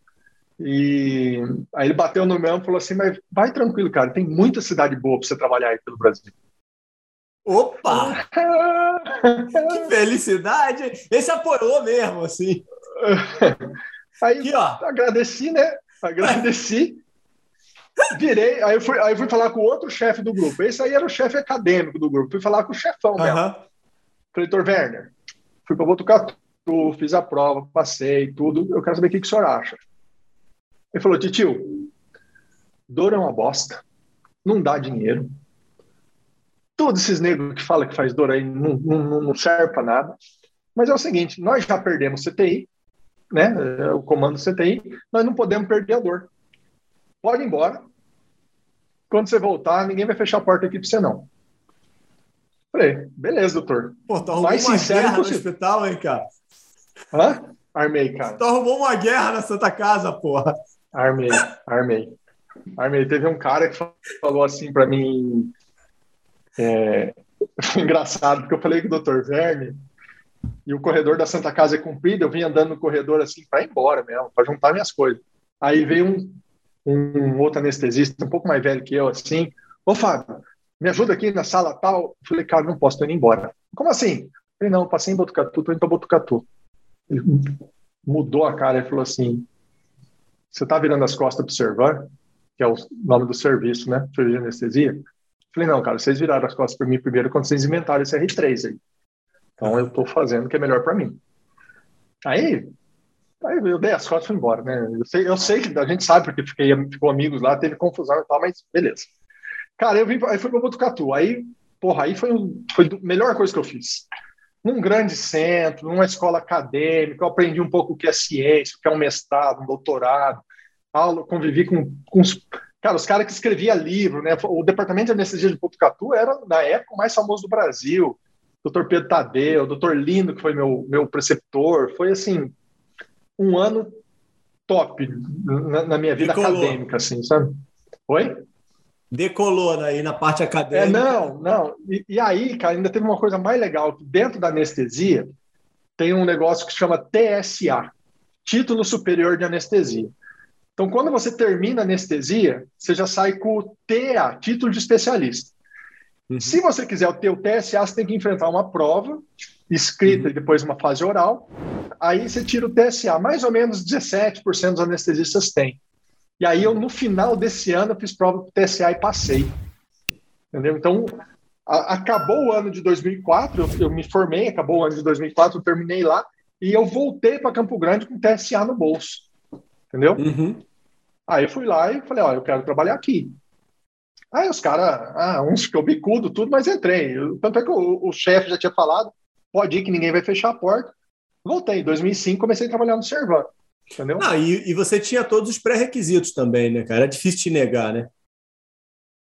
[SPEAKER 3] e aí ele bateu no meu e falou assim, mas vai tranquilo, cara, tem muita cidade boa para você trabalhar aí pelo Brasil.
[SPEAKER 2] Opa! que felicidade! Esse apoiou mesmo, assim.
[SPEAKER 3] Aí Aqui, ó. agradeci, né? Agradeci. Virei, aí eu fui, aí fui falar com o outro chefe do grupo. Esse aí era o chefe acadêmico do grupo. Fui falar com o chefão uhum. mesmo. Dr. Werner, fui para Botucatu, fiz a prova, passei, tudo. Eu quero saber o que, que o senhor acha. Ele falou, tio, dor é uma bosta, não dá dinheiro. Todos esses negros que falam que faz dor aí não, não, não serve para nada. Mas é o seguinte, nós já perdemos CTI, né, o comando CTI, nós não podemos perder a dor. Pode ir embora. Quando você voltar, ninguém vai fechar a porta aqui para você, não. Falei, beleza, doutor.
[SPEAKER 2] Pô, tu arrumou Mais uma guerra no hospital, hein, cara?
[SPEAKER 3] Hã? Armei, cara.
[SPEAKER 2] Tu arrumou uma guerra na Santa Casa, porra.
[SPEAKER 3] Armei, armei. Armei. Teve um cara que falou assim para mim. É, engraçado, porque eu falei com o doutor Verne e o corredor da Santa Casa é comprido, eu vim andando no corredor assim para ir embora mesmo, para juntar minhas coisas. Aí veio um, um outro anestesista, um pouco mais velho que eu, assim, ô Fábio, me ajuda aqui na sala tal. Falei, cara, não posso, tô indo embora. Como assim? Falei, não, passei em Botucatu, tô indo para Botucatu. Ele mudou a cara e falou assim, você tá virando as costas pro Servan, que é o nome do serviço, né? Serviço de anestesia. Falei, não, cara, vocês viraram as costas para mim primeiro quando vocês inventaram esse R3 aí. Então eu tô fazendo o que é melhor para mim. Aí, aí eu dei as costas e fui embora, né? Eu sei, eu sei que a gente sabe porque fiquei, ficou amigos lá, teve confusão e tal, mas beleza. Cara, eu vim, aí fui para Botucatu. Aí, porra, aí foi, foi a melhor coisa que eu fiz. Num grande centro, numa escola acadêmica, eu aprendi um pouco o que é ciência, o que é um mestrado, um doutorado. Aula, convivi com, com os, cara, os caras que escreviam livro, né? O departamento de anestesia de Botucatu era, na época, o mais famoso do Brasil. Doutor Pedro Tadeu, doutor Lindo, que foi meu, meu preceptor. Foi, assim, um ano top na, na minha vida Decolou. acadêmica, assim, sabe? Oi?
[SPEAKER 2] Decolou aí na parte acadêmica.
[SPEAKER 3] É, não, não. E, e, aí, cara, ainda teve uma coisa mais legal. Dentro da anestesia, tem um negócio que se chama TSA, Título Superior de Anestesia. Então, quando você termina a anestesia, você já sai com o TA, Título de Especialista. Uhum. Se você quiser ter o TSA, você tem que enfrentar uma prova escrita uhum. e depois uma fase oral. Aí você tira o TSA. Mais ou menos 17% dos anestesistas têm. E aí eu, no final desse ano, eu fiz prova para o TSA e passei. Entendeu? Então, a, acabou o ano de 2004, eu, eu, me formei, acabou o ano de 2004, eu terminei lá, e eu voltei para Campo Grande com o TSA no bolso. Entendeu? Uhum. Aí eu fui lá e falei, ó, eu quero trabalhar aqui. Aí os caras, ah, uns ficou bicudo, tudo, mas entrei. Tanto é que o, o chefe já tinha falado, pode ir que ninguém vai fechar a porta. Voltei, em 2005 comecei a trabalhar no Servan. Entendeu?
[SPEAKER 2] Ah, e, e você tinha todos os pré-requisitos também, né, cara? É difícil te negar, né?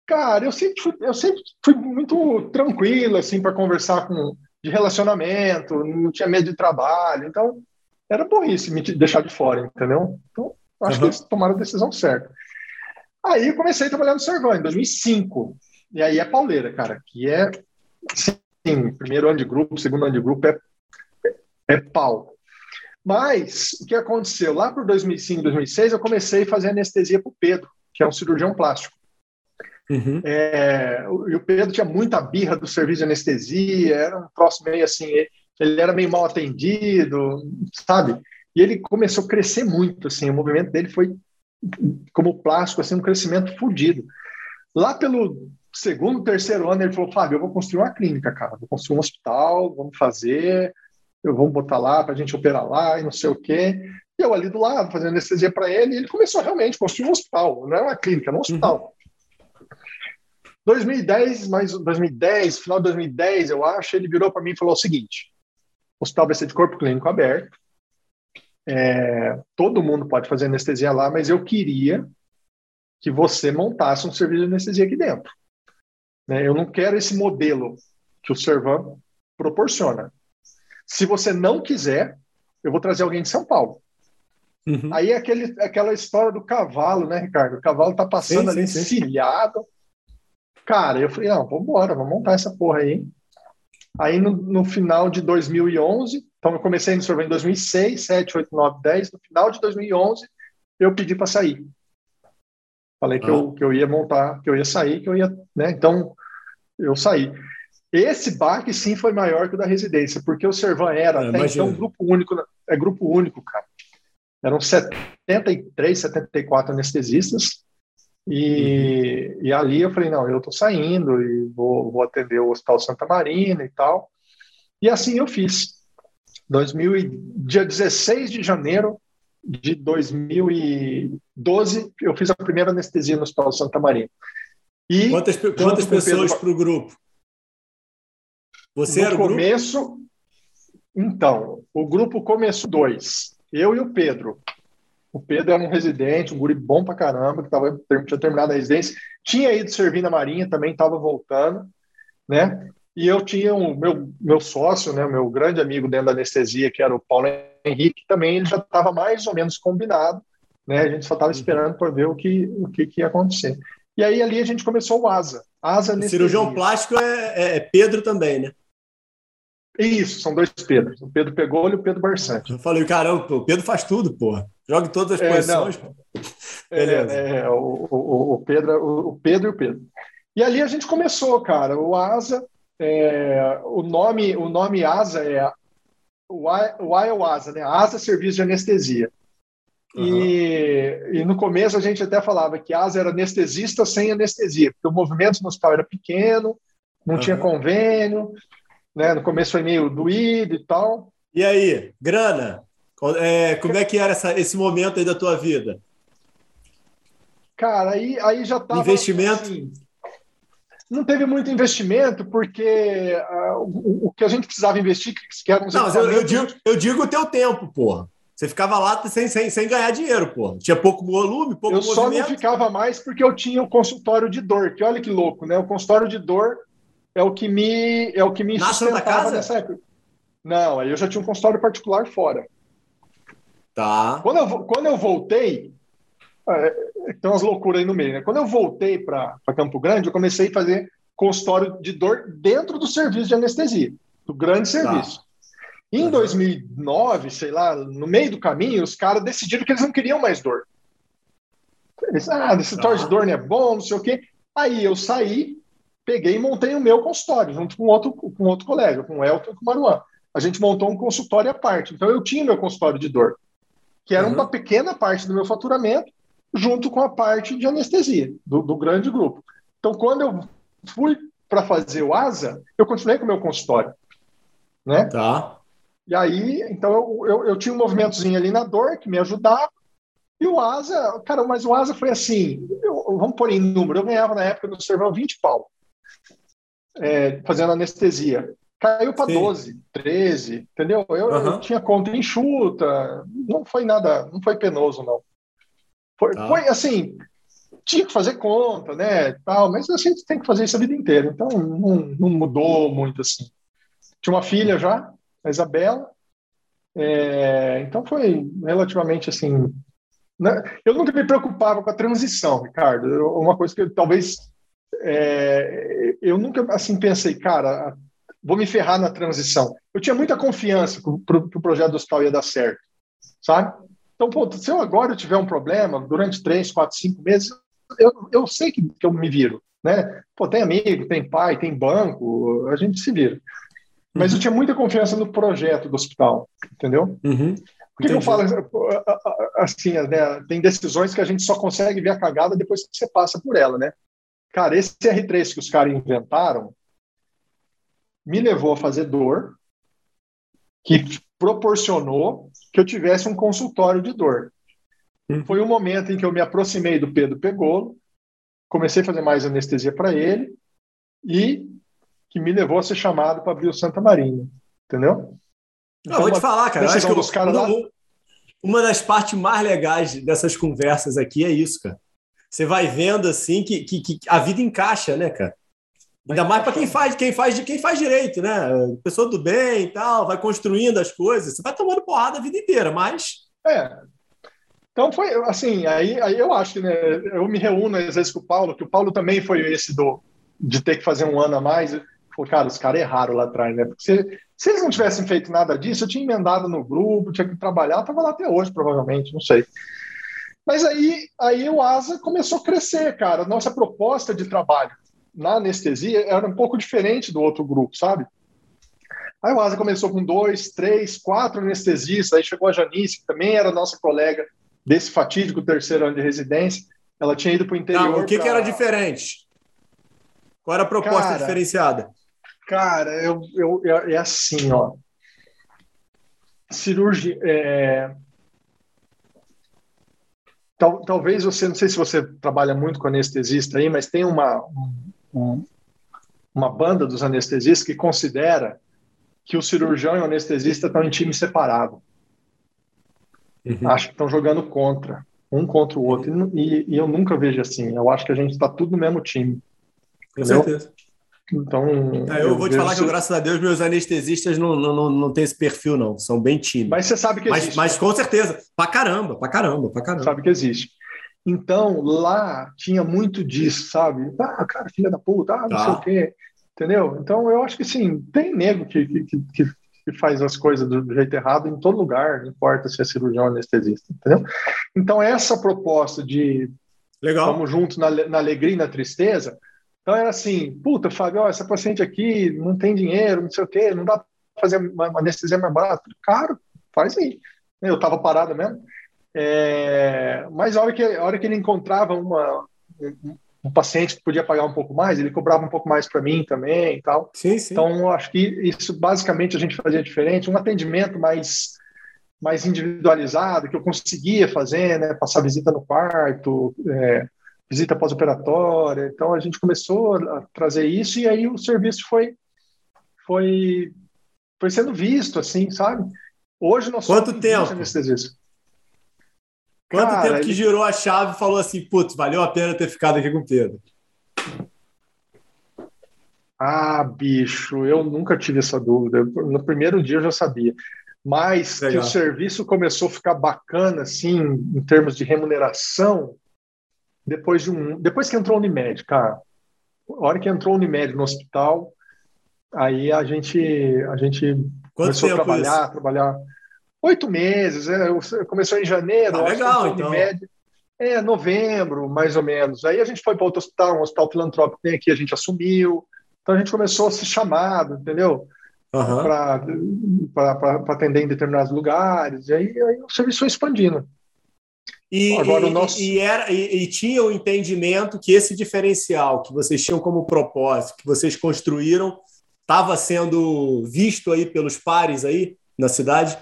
[SPEAKER 3] Cara, eu sempre fui, eu sempre fui muito tranquilo, assim, para conversar com de relacionamento, não tinha medo de trabalho, então era burrice me deixar de fora, entendeu? Então, acho uhum. que eles tomaram a decisão certa. Aí eu comecei a trabalhar no Servão em 2005, e aí é pauleira, cara, que é, sim, primeiro ano de grupo, segundo ano de grupo é, é pau. Mas o que aconteceu? Lá por 2005, 2006, eu comecei a fazer anestesia para o Pedro, que é um cirurgião plástico. Uhum. É, e o Pedro tinha muita birra do serviço de anestesia, era um troço meio assim, ele era meio mal atendido, sabe? E ele começou a crescer muito, assim, o movimento dele foi como plástico, assim, um crescimento fodido. Lá pelo segundo, terceiro ano, ele falou, Fábio, eu vou construir uma clínica, cara, vou construir um hospital, vamos fazer, eu vou botar lá para a gente operar lá e não sei o quê. E eu ali do lado, fazendo anestesia para ele, e ele começou realmente a construir um hospital, não é uma clínica, é um hospital. Uhum. 2010, mais 2010, final de 2010, eu acho, ele virou para mim e falou o seguinte: o hospital vai ser de corpo clínico aberto, é, todo mundo pode fazer anestesia lá, mas eu queria que você montasse um serviço de anestesia aqui dentro. Né? Eu não quero esse modelo que o Servan proporciona. Se você não quiser, eu vou trazer alguém de São Paulo. Uhum. Aí é aquele, aquela história do cavalo, né, Ricardo? O cavalo tá passando sim, ali sim, encilhado. Cara, eu falei, não, vamos embora, vamos montar essa porra aí. Aí no, no, final de 2011, então eu comecei no sorvete em 2006, 7, 8, 9, 10. No final de 2011, eu pedi para sair. Falei que, ah. eu, que eu ia montar, que eu ia sair, que eu ia, né? Então eu saí. Esse baque sim foi maior que o da residência, porque o Servan era até então grupo único, é grupo único, cara. Eram 73, 74 anestesistas. E, e ali eu falei, não, eu tô saindo e vou, vou atender o Hospital Santa Marina e tal. E assim eu fiz. 2000, dia 16 de janeiro de 2012, eu fiz a primeira anestesia no Hospital Santa Marina.
[SPEAKER 2] E quantas, quantas pessoas para o grupo?
[SPEAKER 3] Você no era o começo, grupo? Então, o grupo começou dois. Eu e o Pedro. O Pedro era um residente, um guri bom pra caramba, que tava, tinha terminado a residência. Tinha ido servir na Marinha, também estava voltando, né? E eu tinha um meu, meu sócio, né, meu grande amigo dentro da anestesia, que era o Paulo Henrique, também ele já estava mais ou menos combinado, né? A gente só estava uhum. esperando para ver o que, o que, que ia acontecer. E aí ali a gente começou o ASA. ASA
[SPEAKER 2] o cirurgião plástico é, é, é Pedro também, né?
[SPEAKER 3] Isso, são dois Pedros. O Pedro Pegou e o Pedro Barsante.
[SPEAKER 2] Eu falei, caramba, o Pedro faz tudo, porra. Joga em todas as é, posições.
[SPEAKER 3] É, é, o, o, o, Pedro, o, o Pedro e o Pedro. E ali a gente começou, cara. O Asa, é, o nome, o nome Asa é o I é o Asa, né? Asa Serviço de Anestesia. Uhum. E, e, no começo a gente até falava que Asa era anestesista sem anestesia, porque o movimento no hospital era pequeno, não uhum. tinha convênio, né? No começo foi meio doído e tal.
[SPEAKER 2] E aí, grana? É, como é que era essa, esse momento aí da tua vida?
[SPEAKER 3] Cara, aí, aí já estava.
[SPEAKER 2] Investimento? Assim,
[SPEAKER 3] não teve muito investimento, porque uh, o, o, que a gente precisava investir, que
[SPEAKER 2] era Não, mas eu, eu, digo, eu digo o teu tempo, porra. Você ficava lá sem, sem, sem ganhar dinheiro, porra. Tinha pouco volume, pouco
[SPEAKER 3] Eu movimento. só não ficava mais porque eu tinha o consultório de dor, que olha que louco, né? O consultório de dor é o que me é o que me
[SPEAKER 2] Na Santa Casa?
[SPEAKER 3] nessa época. Não, aí eu já tinha um consultório particular fora.
[SPEAKER 2] Tá.
[SPEAKER 3] Quando eu, quando eu voltei, é, tem umas loucuras aí no meio, né? Quando eu voltei para Campo Grande, eu comecei a fazer consultório de dor dentro do serviço de anestesia, do grande tá. serviço. Tá. Em 2009, sei lá, no meio do caminho, os caras decidiram que eles não queriam mais dor. Eles, ah, esse tá. de dor não é bom, não sei o quê. Aí eu saí, peguei e montei o meu consultório, junto com outro, com outro colega, com o Elton e com o Maruan. A gente montou um consultório à parte. Então eu tinha meu consultório de dor, que era uhum. uma pequena parte do meu faturamento, junto com a parte de anestesia, do, do grande grupo. Então, quando eu fui para fazer o ASA, eu continuei com o meu consultório. Né?
[SPEAKER 2] Tá.
[SPEAKER 3] E aí, então, eu, eu, eu, tinha um movimentozinho ali na dor que me ajudava, e o ASA, cara, mas o ASA foi assim, eu, vamos pôr em número, eu ganhava na época no servão 20 pau, é, fazendo anestesia. Caiu para 12, 13, entendeu? Eu, uhum. eu, tinha conta enxuta, não foi nada, não foi penoso, não. Foi, tá. foi assim, tinha que fazer conta, né, tal, mas a gente tem que fazer isso a vida inteira, então não, não mudou muito assim. Tinha uma filha já, a Isabela, é, então foi relativamente assim. Né? Eu nunca me preocupava com a transição, Ricardo. Eu, uma coisa que talvez é, eu nunca assim pensei, cara, vou me ferrar na transição. Eu tinha muita confiança que o pro, pro projeto do hospital ia dar certo, sabe? Então, pô, se eu agora tiver um problema durante três, quatro, cinco meses, eu, eu sei que, que eu me viro, né? Pô, tem amigo, tem pai, tem banco, a gente se vira. Mas uhum. eu tinha muita confiança no projeto do hospital, entendeu?
[SPEAKER 2] Uhum.
[SPEAKER 3] Por que, eu falo assim, né? Tem decisões que a gente só consegue ver a cagada depois que você passa por ela, né? Cara, esse R3 que os caras inventaram me levou a fazer dor, que proporcionou que eu tivesse um consultório de dor. Hum. Foi o um momento em que eu me aproximei do Pedro Pegolo, comecei a fazer mais anestesia para ele e que me levou a ser chamado para abrir o Santa Marinha, entendeu?
[SPEAKER 2] Não, vou te falar, cara. acho que eu, uma, uma das partes mais legais dessas conversas aqui é isso, cara. Você vai vendo assim que, que, que a vida encaixa, né, cara? Ainda mais para quem faz, quem faz, quem faz direito, né? Pessoa do bem e tal, vai construindo as coisas. Você vai tomando porrada a vida inteira, mas.
[SPEAKER 3] É. Então foi assim, aí, aí eu acho que né, eu me reúno às vezes com o Paulo, que o Paulo também foi esse do de ter que fazer um ano a mais. Falei, cara, os caras erraram lá atrás, né? Porque se, se eles não tivessem feito nada disso, eu tinha emendado no grupo, tinha que trabalhar, estava lá até hoje, provavelmente, não sei. Mas aí, aí o ASA começou a crescer, cara. Nossa proposta de trabalho na anestesia era um pouco diferente do outro grupo, sabe? Aí o Asa começou com dois, três, quatro anestesistas, aí chegou a Janice, que também era nossa colega desse fatídico terceiro ano de residência. Ela tinha ido para o interior. Não,
[SPEAKER 2] o que, pra... que era diferente? Qual era a proposta cara, diferenciada?
[SPEAKER 3] Cara, eu, eu, eu, é assim, ó. Cirurgia. É... Tal, talvez você, não sei se você trabalha muito com anestesista aí, mas tem uma, um, uma banda dos anestesistas que considera que o cirurgião e o anestesista estão em time separado. Uhum. Acho que estão jogando contra, um contra o outro. E, e, eu nunca vejo assim. Eu acho que a gente está tudo no mesmo time.
[SPEAKER 2] Com entendeu? certeza.
[SPEAKER 3] Então.
[SPEAKER 2] É, eu, vou te falar que, graças a Deus, meus anestesistas não, não, não, não têm esse perfil, não. São bem time.
[SPEAKER 3] Mas você sabe que
[SPEAKER 2] existe. Mas, mas com certeza. Pra caramba, pra caramba, pra caramba.
[SPEAKER 3] Sabe que existe. Então, lá tinha muito disso, sabe? Ah, cara, filha da puta, ah, não tá. sei o quê. Entendeu? Então, eu acho que sim, tem nego que, que, que, que faz as coisas do jeito errado em todo lugar, não importa se é cirurgião ou anestesista, entendeu? Então, essa proposta de
[SPEAKER 2] Legal.
[SPEAKER 3] vamos juntos na, na alegria e na tristeza Então era assim, puta, Fábio, ó, essa paciente aqui não tem dinheiro, não sei o quê, não dá para fazer uma, anestesia mais barata. Caro, faz aí. Eu estava parado mesmo. É, mas a hora, que, a hora que ele encontrava uma, um, um, paciente que podia pagar um pouco mais, ele cobrava um pouco mais para mim também e tal.
[SPEAKER 2] Sim, sim.
[SPEAKER 3] Então, acho que isso basicamente a gente fazia diferente, um atendimento mais, mais individualizado, que eu conseguia fazer, né? Passar visita no quarto, é, visita pós-operatória. Então, a gente começou a trazer isso e aí o serviço foi, foi, foi sendo visto, assim, sabe? Hoje nós
[SPEAKER 2] Quanto tempo? anestesistas. Quanto Cara, tempo que ele... girou a chave e falou assim, putz, valeu a pena ter ficado aqui com o Pedro?
[SPEAKER 3] Ah, bicho, eu nunca tive essa dúvida. No primeiro dia eu já sabia. Mas Legal. que o serviço começou a ficar bacana, assim, em termos de remuneração, depois de um, depois que entrou o Unimed, cara. A hora que entrou o Unimed no hospital, aí a gente a gente
[SPEAKER 2] Quanto começou a
[SPEAKER 3] trabalhar, isso? trabalhar oito meses. É, começou em janeiro,
[SPEAKER 2] ah, legal, então.
[SPEAKER 3] Média, é, novembro, mais ou menos. Aí a gente foi para outro hospital, um hospital filantrópico tem aqui, a gente assumiu. Então a gente começou a ser chamado, entendeu? Uhum. Para atender em determinados lugares. E aí, aí o serviço foi expandindo.
[SPEAKER 2] E, Agora, e, nosso... e, era, e, e, tinha o entendimento que esse diferencial que vocês tinham como propósito, que vocês construíram, estava sendo visto aí pelos pares aí na cidade?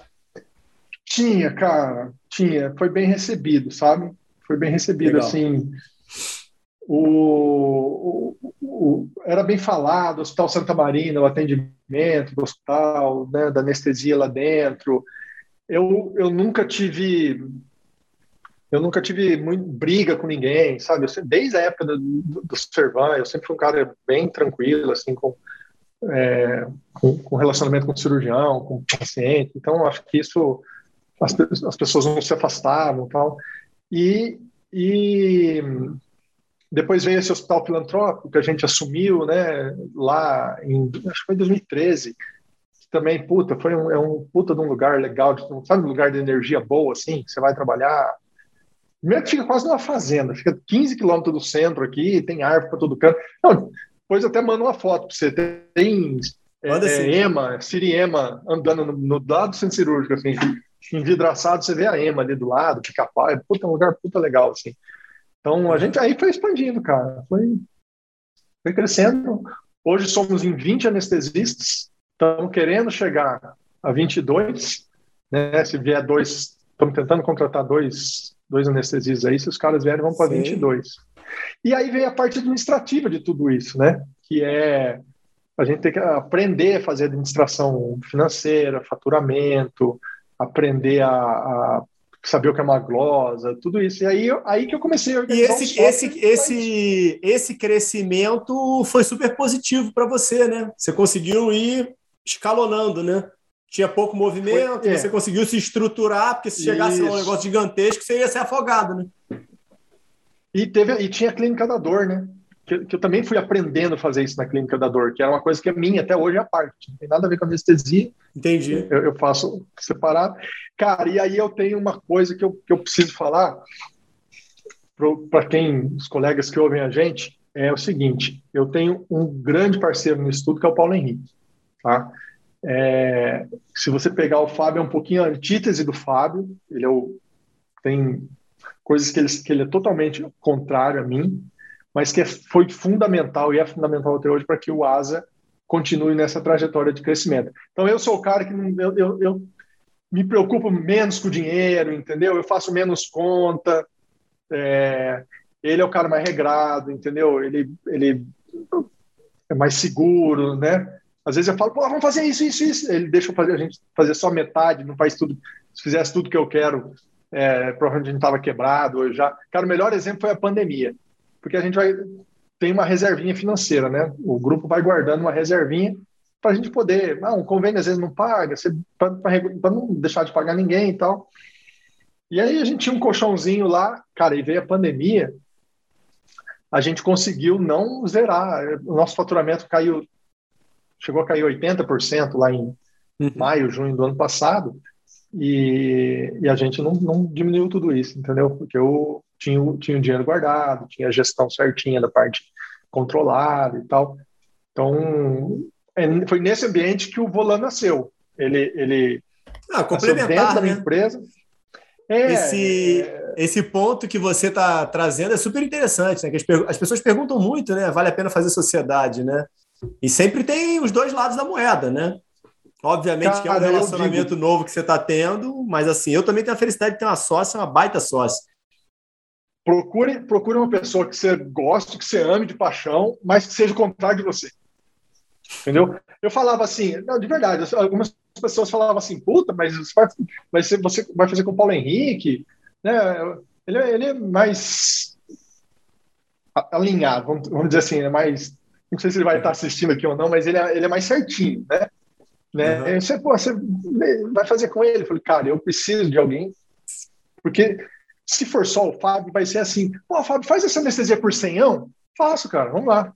[SPEAKER 3] Tinha, cara, tinha. Foi bem recebido, sabe? Foi bem recebido, Legal. assim. O, o, o, era bem falado, o Hospital Santa Marina, o atendimento do hospital, né, da anestesia lá dentro. Eu, eu nunca tive eu nunca tive muito briga com ninguém, sabe? Eu, desde a época do, do, Servan, eu sempre fui um cara bem tranquilo, assim, com, é, com, com, relacionamento com cirurgião, com paciente. Então, acho que isso as, as pessoas não se afastavam tal. E, e depois veio esse hospital filantrópico que a gente assumiu, né, lá em, acho que foi em 2013, também, puta, foi um, é um puta de um lugar legal, sabe, um lugar de energia boa, assim, que você vai trabalhar. Primeiro que fica quase numa fazenda, fica 15 quilômetros do centro aqui, tem árvore para todo canto. Não, depois até mando uma foto para você. Tem é, é, Ema, Siriema andando no, no lado do centro cirúrgico, assim envidraçado, você vê a EMA ali do lado, pica-pau, é puta, um lugar puta legal, assim. Então, a gente aí foi expandindo, cara, foi, foi crescendo. Hoje somos em 20 anestesistas, estamos querendo chegar a 22, né? Se vier dois, estamos tentando contratar dois, dois anestesistas aí, se os caras vierem, vão para 22. E aí vem a parte administrativa de tudo isso, né? Que é a gente tem que aprender a fazer administração financeira, faturamento, aprender a, a saber o que é uma glosa, tudo isso. E aí, aí que eu comecei a
[SPEAKER 2] organizar. E esse, esse, esse, esse crescimento foi super positivo para você, né? Você conseguiu ir escalonando, né? Tinha pouco movimento, foi, é. você conseguiu se estruturar, porque se chegasse isso. a um negócio gigantesco, você ia ser afogado, né?
[SPEAKER 3] E, teve, e tinha a clínica da dor, né? que, que, eu também fui aprendendo a fazer isso na clínica da dor, que era uma coisa que é minha até hoje é a parte, não tem nada a ver com anestesia.
[SPEAKER 2] Entendi.
[SPEAKER 3] Eu, eu faço separado. Cara, e aí eu tenho uma coisa que eu, que eu preciso falar para quem, os colegas que ouvem a gente, é o seguinte: eu tenho um grande parceiro no estudo que é o Paulo Henrique. Tá? É, se você pegar o Fábio, é um pouquinho a antítese do Fábio, ele é o, tem coisas que ele, que ele é totalmente contrário a mim, mas que é, foi fundamental e é fundamental até hoje para que o ASA continue nessa trajetória de crescimento. Então, eu sou o cara que eu, eu, eu me preocupo menos com o dinheiro, entendeu? Eu faço menos conta. É, ele é o cara mais regrado, entendeu? Ele, ele é mais seguro, né? Às vezes eu falo, pô, vamos fazer isso, isso, isso. Ele deixa eu fazer, a gente fazer só metade, não faz tudo. Se fizesse tudo que eu quero, é, provavelmente a gente estava quebrado. Já. Cara, o melhor exemplo foi a pandemia porque a gente vai tem uma reservinha financeira, né? O grupo vai guardando uma reservinha para a gente poder, ah, um convênio às vezes não paga, para não deixar de pagar ninguém e tal. E aí a gente tinha um colchãozinho lá, cara, e veio a pandemia, a gente conseguiu não zerar, o nosso faturamento caiu, chegou a cair 80% lá em uhum. maio, junho do ano passado, e, e a gente não, não, diminuiu tudo isso, entendeu? Porque eu tinha, tinha o dinheiro guardado, tinha a gestão certinha da parte controlada e tal. Então, é, foi nesse ambiente que o Volan nasceu. Ele, ele
[SPEAKER 2] ah, complementar
[SPEAKER 3] né? empresa.
[SPEAKER 2] É, esse, é... esse ponto que você está trazendo é super interessante, né? Que as, as, pessoas perguntam muito, né? Vale a pena fazer sociedade, né? E sempre tem os dois lados da moeda, né? Obviamente Cara, que é um relacionamento digo... novo que você está tendo, mas assim, eu também tenho a felicidade de ter uma sócia, uma baita sócia.
[SPEAKER 3] Procure, procure uma pessoa que você goste, que você ame de paixão, mas que seja o contrário de você. Entendeu? Eu falava assim, não, de verdade, algumas pessoas falavam assim, puta, mas você vai, ser, você vai fazer com o Paulo Henrique, né? Ele, é, ele é mais alinhado, vamos, vamos dizer assim, é mais. Não sei se ele vai estar assistindo aqui ou não, mas ele é, ele é mais certinho, né? né? Uhum. Você, pô, você vai fazer com ele? Eu falei, cara, eu preciso de alguém, porque se for só o Fábio, vai ser assim, pô, Fábio, faz essa anestesia por senhão? Faço, cara, vamos lá.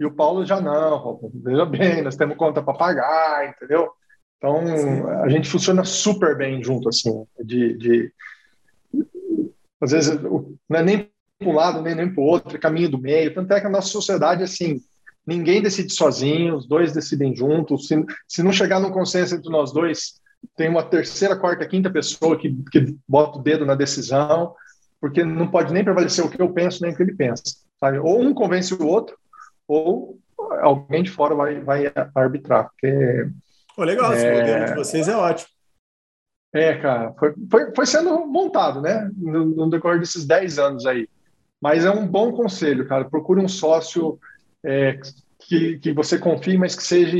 [SPEAKER 3] E o Paulo já não, veja bem, nós temos conta para pagar, entendeu? Então, Sim. a gente funciona super bem junto, assim, de, de às vezes, não é nem para um lado, nem, nem para o outro, é caminho do meio. Tanto é que a nossa sociedade, assim, ninguém decide sozinho, os dois decidem juntos. Se, se não chegar num consenso entre nós dois, tem uma terceira, quarta, quinta pessoa que, que bota o dedo na decisão, porque não pode nem prevalecer o que eu penso, nem o que ele pensa. Sabe? Ou um convence o outro, ou alguém de fora vai, vai arbitrar. Porque,
[SPEAKER 2] legal, esse é... modelo de vocês é ótimo.
[SPEAKER 3] É, cara, foi, foi, foi sendo montado, né, no, no, decorrer desses 10 anos aí. Mas é um bom conselho, cara. Procure um sócio é, que, que você confie, mas que seja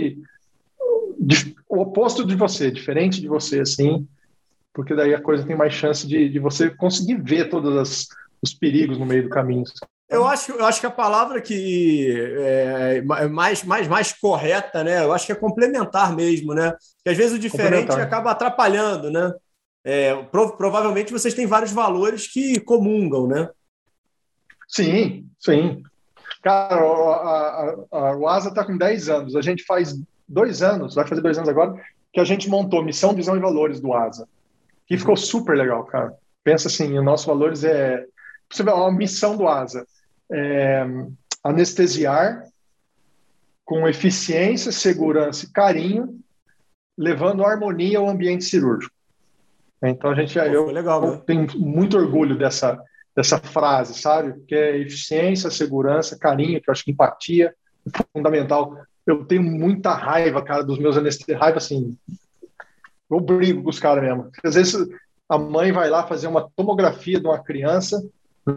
[SPEAKER 3] o oposto de você, diferente de você, assim, porque daí a coisa tem mais chance de, de você conseguir ver todos os perigos no meio do caminho.
[SPEAKER 2] Eu acho, eu acho que a palavra que é, mais, mais, mais correta, né? Eu acho que é complementar mesmo, né? Porque às vezes o diferente acaba atrapalhando, né? É, provavelmente vocês têm vários valores que comungam, né?
[SPEAKER 3] Sim, sim. Cara, a, a, ASA está com 10 anos. A gente faz dois anos, vai fazer dois anos agora, que a gente montou missão, visão e valores do ASA. E ficou super legal, cara. Pensa assim, o nosso valores é. Você vê, a missão do ASA é, anestesiar com eficiência, segurança e carinho, levando harmonia ao ambiente cirúrgico. Então a gente Pô, eu, legal, eu né? tenho muito orgulho dessa dessa frase, sabe? Que é eficiência, segurança, carinho, que eu acho que empatia é fundamental. Eu tenho muita raiva, cara, dos meus anestesias, raiva assim. Eu brigo com os caras mesmo. Às vezes a mãe vai lá fazer uma tomografia de uma criança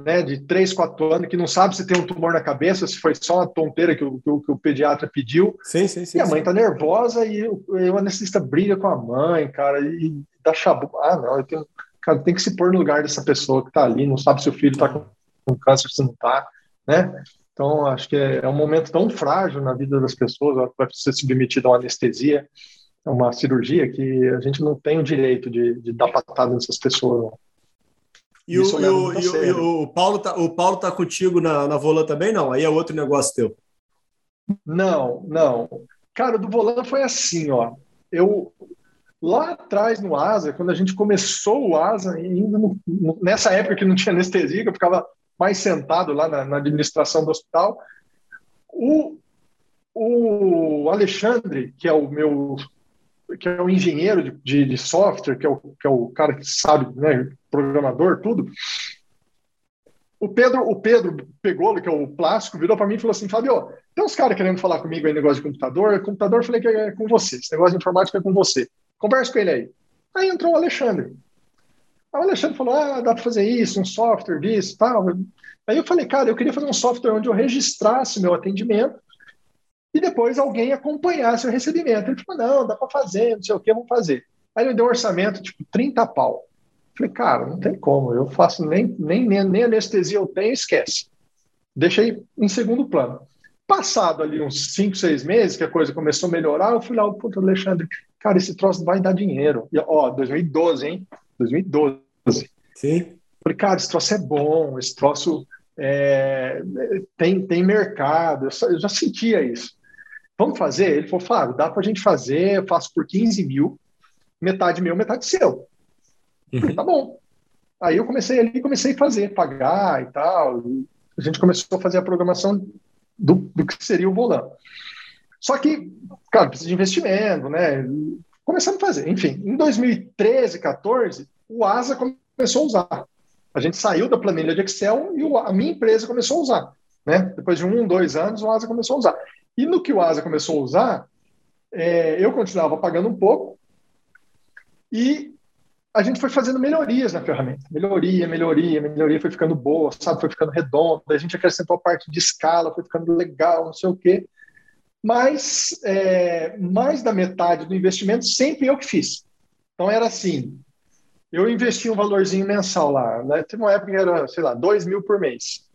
[SPEAKER 3] né, de 3, 4 anos, que não sabe se tem um tumor na cabeça, se foi só uma tonteira que o, que o, que o pediatra pediu.
[SPEAKER 2] Sim, sim, sim.
[SPEAKER 3] E a mãe tá nervosa e o, o anestesista briga com a mãe, cara, e dá chabu. Ah, não, eu tenho, cara, tem que se pôr no lugar dessa pessoa que tá ali, não sabe se o filho tá com, com câncer, se não tá, né? Então, acho que é, é um momento tão frágil na vida das pessoas, vai ser submetido a uma anestesia, a uma cirurgia, que a gente não tem o direito de, de dar patada nessas pessoas. Não.
[SPEAKER 2] E, o, e, o, e, o, Paulo tá, o Paulo tá contigo na, na Volan também? Não, aí é outro negócio teu.
[SPEAKER 3] Não, não. Cara, do Volan foi assim, ó. Eu lá atrás no Asa, quando a gente começou o Asa, ainda no, nessa época que não tinha anestesia, que eu ficava mais sentado lá na, na administração do hospital, o, o Alexandre, que é o meu que é o engenheiro de, de, de, software, que é, o, que é o cara que sabe, né, programador, tudo. O Pedro, o Pedro pegou, que é o plástico, virou para mim e falou assim: Fabio, tem uns caras querendo falar comigo aí, negócio de computador. Computador, eu falei que é com você. Esse negócio de informática é com você. Conversa com ele aí. Aí entrou o Alexandre. Aí o Alexandre falou: ah, dá para fazer isso, um software disso tal. Aí eu falei: cara, eu queria fazer um software onde eu registrasse meu atendimento e depois alguém acompanhasse o recebimento. Ele falou: não, dá para fazer, não sei o que, vamos fazer. Aí ele deu um orçamento, tipo, 30 pau. Falei, cara, não tem como, eu faço nem, nem, nem anestesia eu tenho, esquece. Deixei em segundo plano. Passado ali uns 5, 6 meses, que a coisa começou a melhorar, eu fui lá, puta, Alexandre, cara, esse troço vai dar dinheiro. E, ó, 2012, hein? 2012.
[SPEAKER 2] Sim.
[SPEAKER 3] Falei, cara, esse troço é bom, esse troço é, tem, tem mercado, eu, eu já sentia isso. Vamos fazer? Ele falou, Flávio, dá para a gente fazer, eu faço por 15 mil, metade meu, metade seu. Uhum. Falei, tá bom. Aí eu comecei ali, comecei a fazer, pagar e tal. E a gente começou a fazer a programação do, do que seria o Volan. Só que, claro, precisa de investimento, né? Começamos a fazer. Enfim, em 2013, 14, o ASA começou a usar. A gente saiu da planilha de Excel e a minha empresa começou a usar. Né? Depois de um, dois anos, o ASA começou a usar. E no que o ASA começou a usar, é, eu continuava pagando um pouco e a gente foi fazendo melhorias na ferramenta. Melhoria, melhoria, melhoria, foi ficando boa, sabe? Foi ficando redonda, a gente acrescentou a parte de escala, foi ficando legal, não sei o quê mas é, mais da metade do investimento sempre eu que fiz. Então era assim, eu investi um valorzinho mensal lá, né? teve uma época que era, sei lá, dois mil por mês.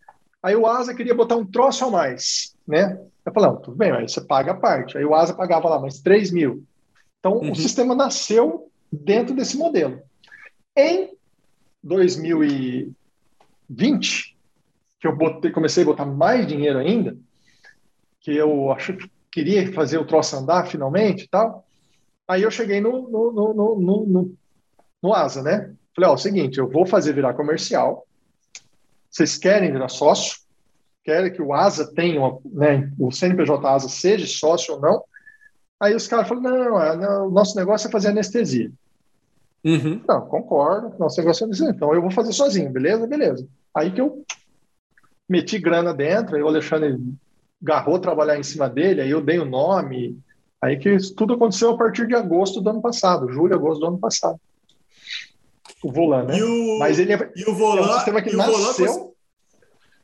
[SPEAKER 3] Aí o Asa queria botar um troço a mais, né? Eu falei, não, tudo bem, aí você paga a parte. Aí o Asa pagava lá mais 3 mil. Então uhum. o sistema nasceu dentro desse modelo. Em 2020, que eu botei, comecei a botar mais dinheiro ainda, que eu acho que queria fazer o troço andar finalmente e tal. Aí eu cheguei no, no, no, no, no, no Asa, né? Falei, ó, o seguinte, eu vou fazer virar comercial. Vocês querem virar sócio? Querem que o Asa tenha, uma, né, o CNPJ Asa seja sócio ou não? Aí os caras falaram, não, não, não, o nosso negócio é fazer anestesia. Uhum. Não, concordo, nosso negócio é anestesia. Então eu vou fazer sozinho, beleza? Beleza. Aí que eu meti grana dentro, aí o Alexandre garrou trabalhar em cima dele, aí eu dei o nome, aí que isso tudo aconteceu a partir de agosto do ano passado, julho, agosto do ano passado. O Volan, né?
[SPEAKER 2] E o, Mas ele é, e o Volan, é um sistema que nasceu... Volan...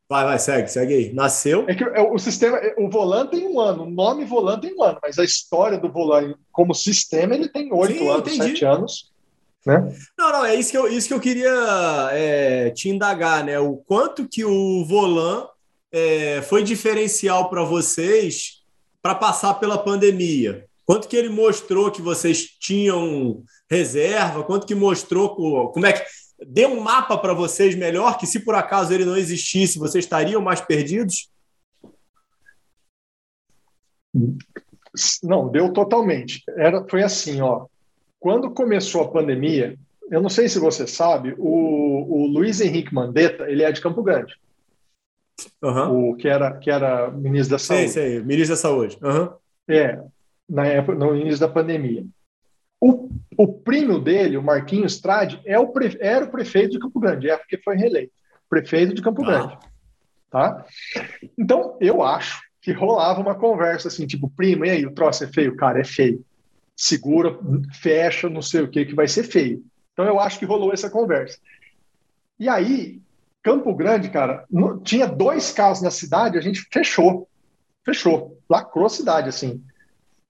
[SPEAKER 2] Vai, vai, segue, segue aí. Nasceu.
[SPEAKER 3] É que é, o sistema, o Volan tem um ano, o nome Volan tem um ano, mas a história do Volan como sistema ele tem oito anos, sete anos. Né?
[SPEAKER 2] Não, não, é isso que eu, isso que eu queria é, te indagar, né? O quanto que o Volan é, foi diferencial para vocês para passar pela pandemia? Quanto que ele mostrou que vocês tinham reserva? Quanto que mostrou como é que deu um mapa para vocês melhor que se por acaso ele não existisse, vocês estariam mais perdidos?
[SPEAKER 3] Não, deu totalmente. Era, foi assim, ó. Quando começou a pandemia, eu não sei se você sabe, o, o Luiz Henrique Mandetta, ele é de Campo Grande uhum. o que era, que era ministro da Saúde.
[SPEAKER 2] Sim, sim, ministro da Saúde. Uhum.
[SPEAKER 3] É, na época, no início da pandemia. O, o primo dele, o Marquinhos Trade, é o pre, era o prefeito de Campo Grande, é porque foi reeleito. Prefeito de Campo ah. Grande. Tá? Então, eu acho que rolava uma conversa assim, tipo, primo, e aí, o troço é feio? Cara, é feio. Segura, fecha, não sei o que, que vai ser feio. Então, eu acho que rolou essa conversa. E aí, Campo Grande, cara, no, tinha dois casos na cidade, a gente fechou. Fechou. Lacrou a cidade, assim.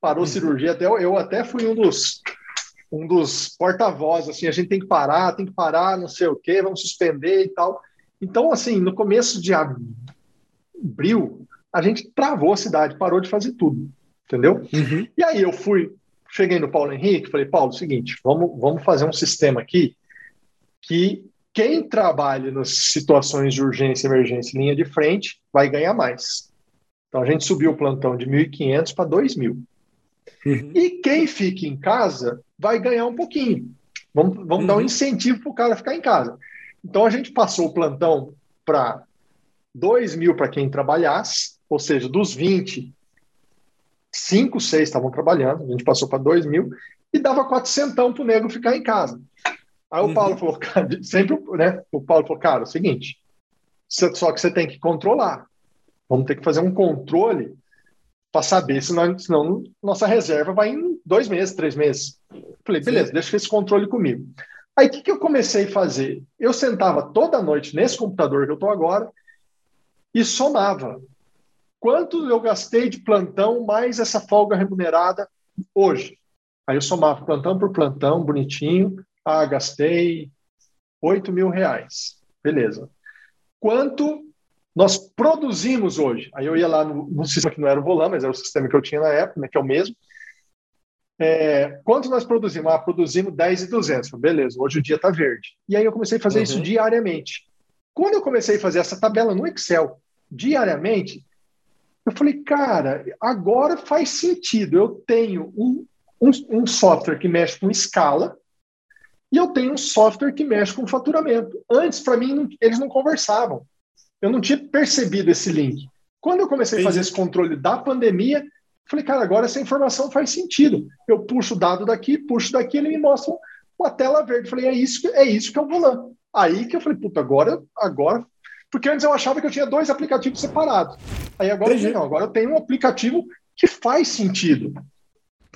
[SPEAKER 3] Parou uhum. cirurgia. Até, eu até fui um dos um dos porta-vozes, assim, a gente tem que parar, tem que parar, não sei o quê, vamos suspender e tal. Então, assim, no começo de abril, a gente travou a cidade, parou de fazer tudo, entendeu? Uhum. E aí eu fui, cheguei no Paulo Henrique, falei, Paulo, seguinte, vamos, vamos fazer um sistema aqui que quem trabalha nas situações de urgência, emergência, linha de frente, vai ganhar mais. Então a gente subiu o plantão de 1.500 para 2.000. Uhum. E quem fica em casa vai ganhar um pouquinho. Vamos, vamos uhum. dar um uhum. incentivo para o cara ficar em casa. Então a gente passou o plantão para 2 mil para quem trabalhasse, ou seja, dos 20, 5, 6 estavam trabalhando, a gente passou para 2 mil e dava 400 para o nego ficar em casa. Aí o Paulo uhum. falou, cara, sempre, né? O Paulo falou, cara, é o seguinte, só que você tem que controlar. Vamos ter que fazer um controle para saber, senão, senão nossa reserva vai em dois meses, três meses. Falei, beleza, Sim. deixa esse controle comigo. Aí o que, que eu comecei a fazer? Eu sentava toda noite nesse computador que eu estou agora e somava. Quanto eu gastei de plantão mais essa folga remunerada hoje? Aí eu somava plantão por plantão, bonitinho, ah, gastei 8 mil reais. Beleza. Quanto nós produzimos hoje? Aí eu ia lá no, no sistema que não era o Volan, mas era o sistema que eu tinha na época, né, que é o mesmo. É, quanto nós produzimos? Ah, produzimos 10 e 200. Beleza, hoje o dia está verde. E aí eu comecei a fazer uhum. isso diariamente. Quando eu comecei a fazer essa tabela no Excel diariamente, eu falei, cara, agora faz sentido. Eu tenho um, um, um software que mexe com escala, e eu tenho um software que mexe com faturamento. Antes, para mim, não, eles não conversavam. Eu não tinha percebido esse link. Quando eu comecei Entendi. a fazer esse controle da pandemia, falei, cara, agora essa informação faz sentido. Eu puxo o dado daqui, puxo daqui, ele me mostra uma tela verde. Falei, é isso, é isso que é o Volan. Aí que eu falei, puta, agora, agora. Porque antes eu achava que eu tinha dois aplicativos separados. Aí agora eu não, agora eu tenho um aplicativo que faz sentido.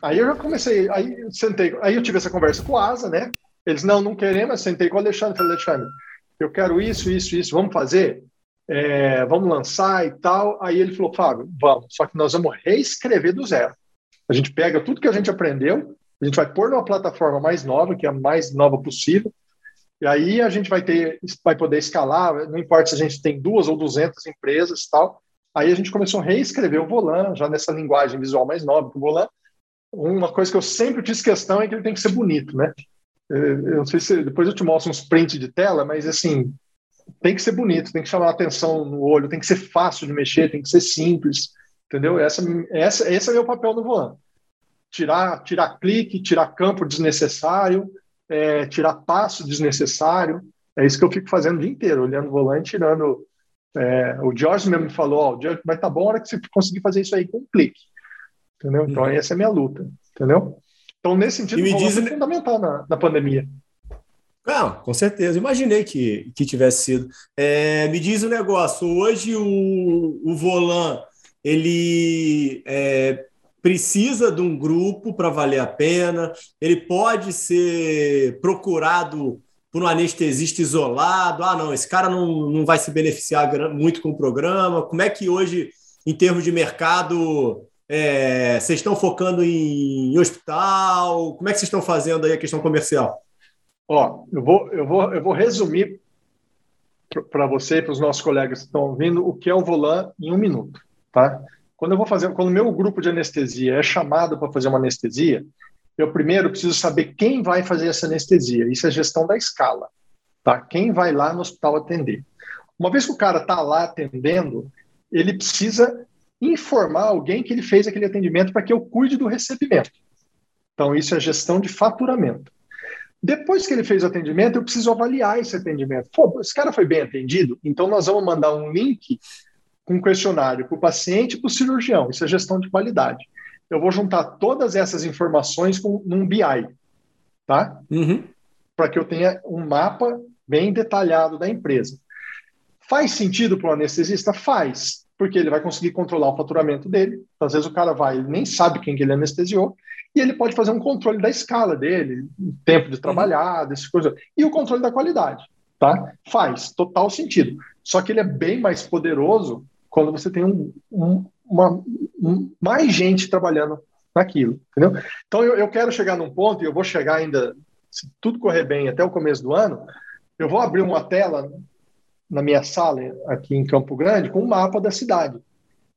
[SPEAKER 3] Aí eu já comecei, aí eu sentei, aí eu tive essa conversa com a Asa, né? Eles, não, não queremos, sentei com o Alexandre, falei, Alexandre, eu quero isso, isso, isso, vamos fazer? É, vamos lançar e tal. Aí ele falou, Fábio, vamos, só que nós vamos reescrever do zero. A gente pega tudo que a gente aprendeu, a gente vai pôr numa plataforma mais nova, que é a mais nova possível, e aí a gente vai ter, vai poder escalar, não importa se a gente tem duas ou duzentas empresas e tal. Aí a gente começou a reescrever o Volan, já nessa linguagem visual mais nova que o Volan. Uma coisa que eu sempre fiz questão é que ele tem que ser bonito, né? Eu não sei se depois eu te mostro uns prints de tela, mas assim, tem que ser bonito, tem que chamar atenção no olho, tem que ser fácil de mexer, tem que ser simples, entendeu? Essa, essa, esse é meu papel no Volan. Tirar, tirar clique, tirar campo desnecessário, é, tirar passo desnecessário. É isso que eu fico fazendo o dia inteiro, olhando o volante, tirando. É, o George mesmo me falou: ó, o George vai tá bom a hora que você conseguir fazer isso aí com um clique. Entendeu? Então, uhum. essa é a minha luta. Entendeu? Então, nesse sentido, o diz... é fundamental na, na pandemia.
[SPEAKER 2] Não, com certeza. Imaginei que, que tivesse sido. É, me diz o um negócio. Hoje o, o Volan ele é, precisa de um grupo para valer a pena, ele pode ser procurado por um anestesista isolado. Ah, não, esse cara não, não vai se beneficiar muito com o programa. Como é que hoje, em termos de mercado, é, vocês estão focando em hospital? Como é que vocês estão fazendo aí a questão comercial?
[SPEAKER 3] Ó, eu vou, eu vou, eu vou resumir para você e para os nossos colegas que estão ouvindo o que é o Volan em um minuto, tá? Quando eu vou fazer, quando o meu grupo de anestesia é chamado para fazer uma anestesia, eu primeiro preciso saber quem vai fazer essa anestesia. Isso é gestão da escala, tá? Quem vai lá no hospital atender. Uma vez que o cara está lá atendendo, ele precisa informar alguém que ele fez aquele atendimento para que eu cuide do recebimento. Então, isso é gestão de faturamento. Depois que ele fez o atendimento, eu preciso avaliar esse atendimento. Pô, esse cara foi bem atendido? Então, nós vamos mandar um link com um questionário para o paciente e para o cirurgião. Isso é gestão de qualidade. Eu vou juntar todas essas informações com, num BI, tá? Uhum. Para que eu tenha um mapa bem detalhado da empresa. Faz sentido para o anestesista? Faz, porque ele vai conseguir controlar o faturamento dele. Às vezes o cara vai, ele nem sabe quem que ele anestesiou, e ele pode fazer um controle da escala dele, tempo de trabalhar, dessas coisas. E o controle da qualidade, tá? Faz total sentido. Só que ele é bem mais poderoso quando você tem um, um, uma, um, mais gente trabalhando naquilo, entendeu? Então eu, eu quero chegar num ponto, e eu vou chegar ainda, se tudo correr bem até o começo do ano, eu vou abrir uma tela na minha sala aqui em Campo Grande com um mapa da cidade.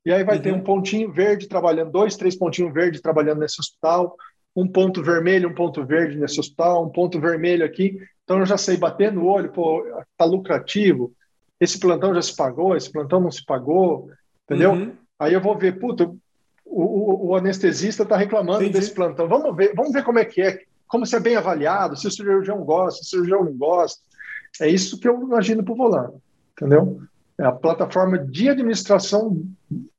[SPEAKER 3] E aí vai uhum. ter um pontinho verde trabalhando, dois, três pontinhos verdes trabalhando nesse hospital, um ponto vermelho, um ponto verde nesse hospital, um ponto vermelho aqui. Então eu já sei bater no olho, pô, tá lucrativo, esse plantão já se pagou, esse plantão não se pagou, entendeu? Uhum. Aí eu vou ver, puta, o, o, o anestesista está reclamando Entendi. desse plantão. Vamos ver, vamos ver como é que é, como se é bem avaliado, se o cirurgião gosta, se o cirurgião não gosta. É isso que eu imagino para o volante, entendeu? É a plataforma de administração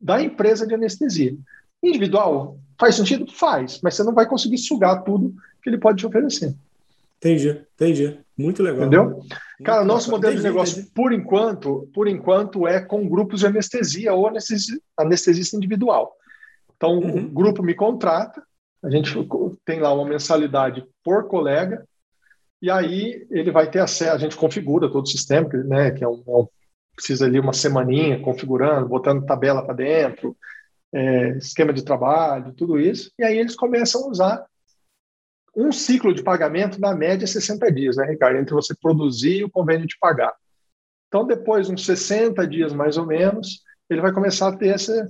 [SPEAKER 3] da empresa de anestesia. Individual, faz sentido? Faz, mas você não vai conseguir sugar tudo que ele pode te oferecer.
[SPEAKER 2] Entendi, entendi. Muito legal.
[SPEAKER 3] Entendeu? Muito Cara, nosso modelo entendi, de negócio, entendi. por enquanto, por enquanto, é com grupos de anestesia ou anestesi anestesista individual. Então, uhum. o grupo me contrata, a gente tem lá uma mensalidade por colega, e aí ele vai ter acesso, a gente configura todo o sistema, né, que é um, é um precisa ali uma semaninha configurando, botando tabela para dentro, é, esquema de trabalho, tudo isso, e aí eles começam a usar um ciclo de pagamento, na média, 60 é dias, né, Ricardo? Entre você produzir e o convênio de pagar. Então, depois, uns 60 dias mais ou menos, ele vai começar a ter esse, o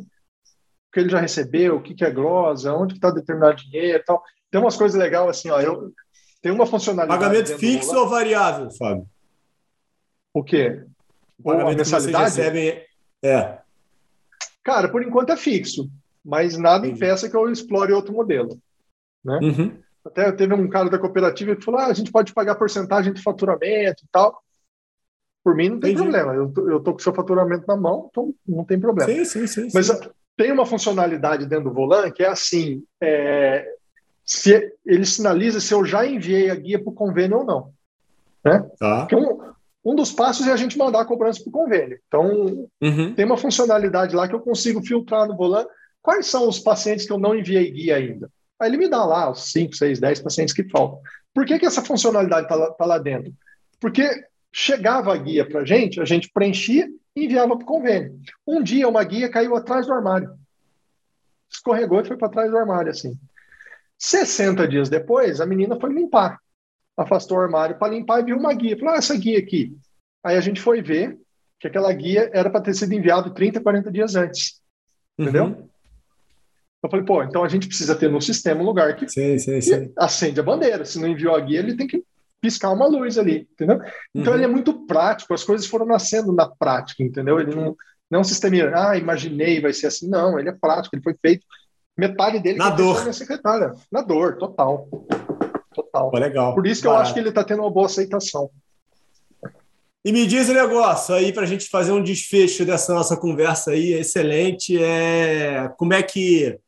[SPEAKER 3] que ele já recebeu, o que, que é glosa, onde está determinado dinheiro e tal. Tem umas coisas legais assim, ó, eu, tem uma funcionalidade.
[SPEAKER 2] Pagamento fixo ou variável, Fábio?
[SPEAKER 3] O quê?
[SPEAKER 2] O pagamento mensalidade? Que recebem... É.
[SPEAKER 3] Cara, por enquanto é fixo, mas nada Entendi. impeça que eu explore outro modelo. Né? Uhum. Até teve um cara da cooperativa que falou: ah, a gente pode pagar porcentagem de faturamento e tal. Por mim, não tem Entendi. problema. Eu tô, eu tô com o seu faturamento na mão, então não tem problema. Sim, sim, sim. Mas sim. tem uma funcionalidade dentro do Volan que é assim: é, se ele sinaliza se eu já enviei a guia para o convênio ou não. Né? Tá. um, um dos passos é a gente mandar a cobrança para o convênio. Então, uhum. tem uma funcionalidade lá que eu consigo filtrar no Volan quais são os pacientes que eu não enviei guia ainda. Aí ele me dá lá os 5, 6, 10 pacientes que faltam. Por que, que essa funcionalidade está lá, tá lá dentro? Porque chegava a guia para a gente, a gente preenchia e enviava para o convênio. Um dia uma guia caiu atrás do armário. Escorregou e foi para trás do armário, assim. 60 dias depois, a menina foi limpar. Afastou o armário para limpar e viu uma guia. Falou, ah, essa guia aqui. Aí a gente foi ver que aquela guia era para ter sido enviado 30, 40 dias antes. Entendeu? Uhum. Eu falei, pô, então a gente precisa ter no sistema um lugar que sim, sim, sim. acende a bandeira. Se não enviou a guia, ele tem que piscar uma luz ali, entendeu? Então uhum. ele é muito prático, as coisas foram nascendo na prática, entendeu? Ele não, não é um sistema, ah, imaginei, vai ser assim. Não, ele é prático, ele foi feito. Metade dele
[SPEAKER 2] na dor.
[SPEAKER 3] minha secretária. Na dor, total. Total.
[SPEAKER 2] Pô, legal.
[SPEAKER 3] Por isso que eu acho que ele está tendo uma boa aceitação.
[SPEAKER 2] E me diz o um negócio aí para a gente fazer um desfecho dessa nossa conversa aí, excelente. É como é que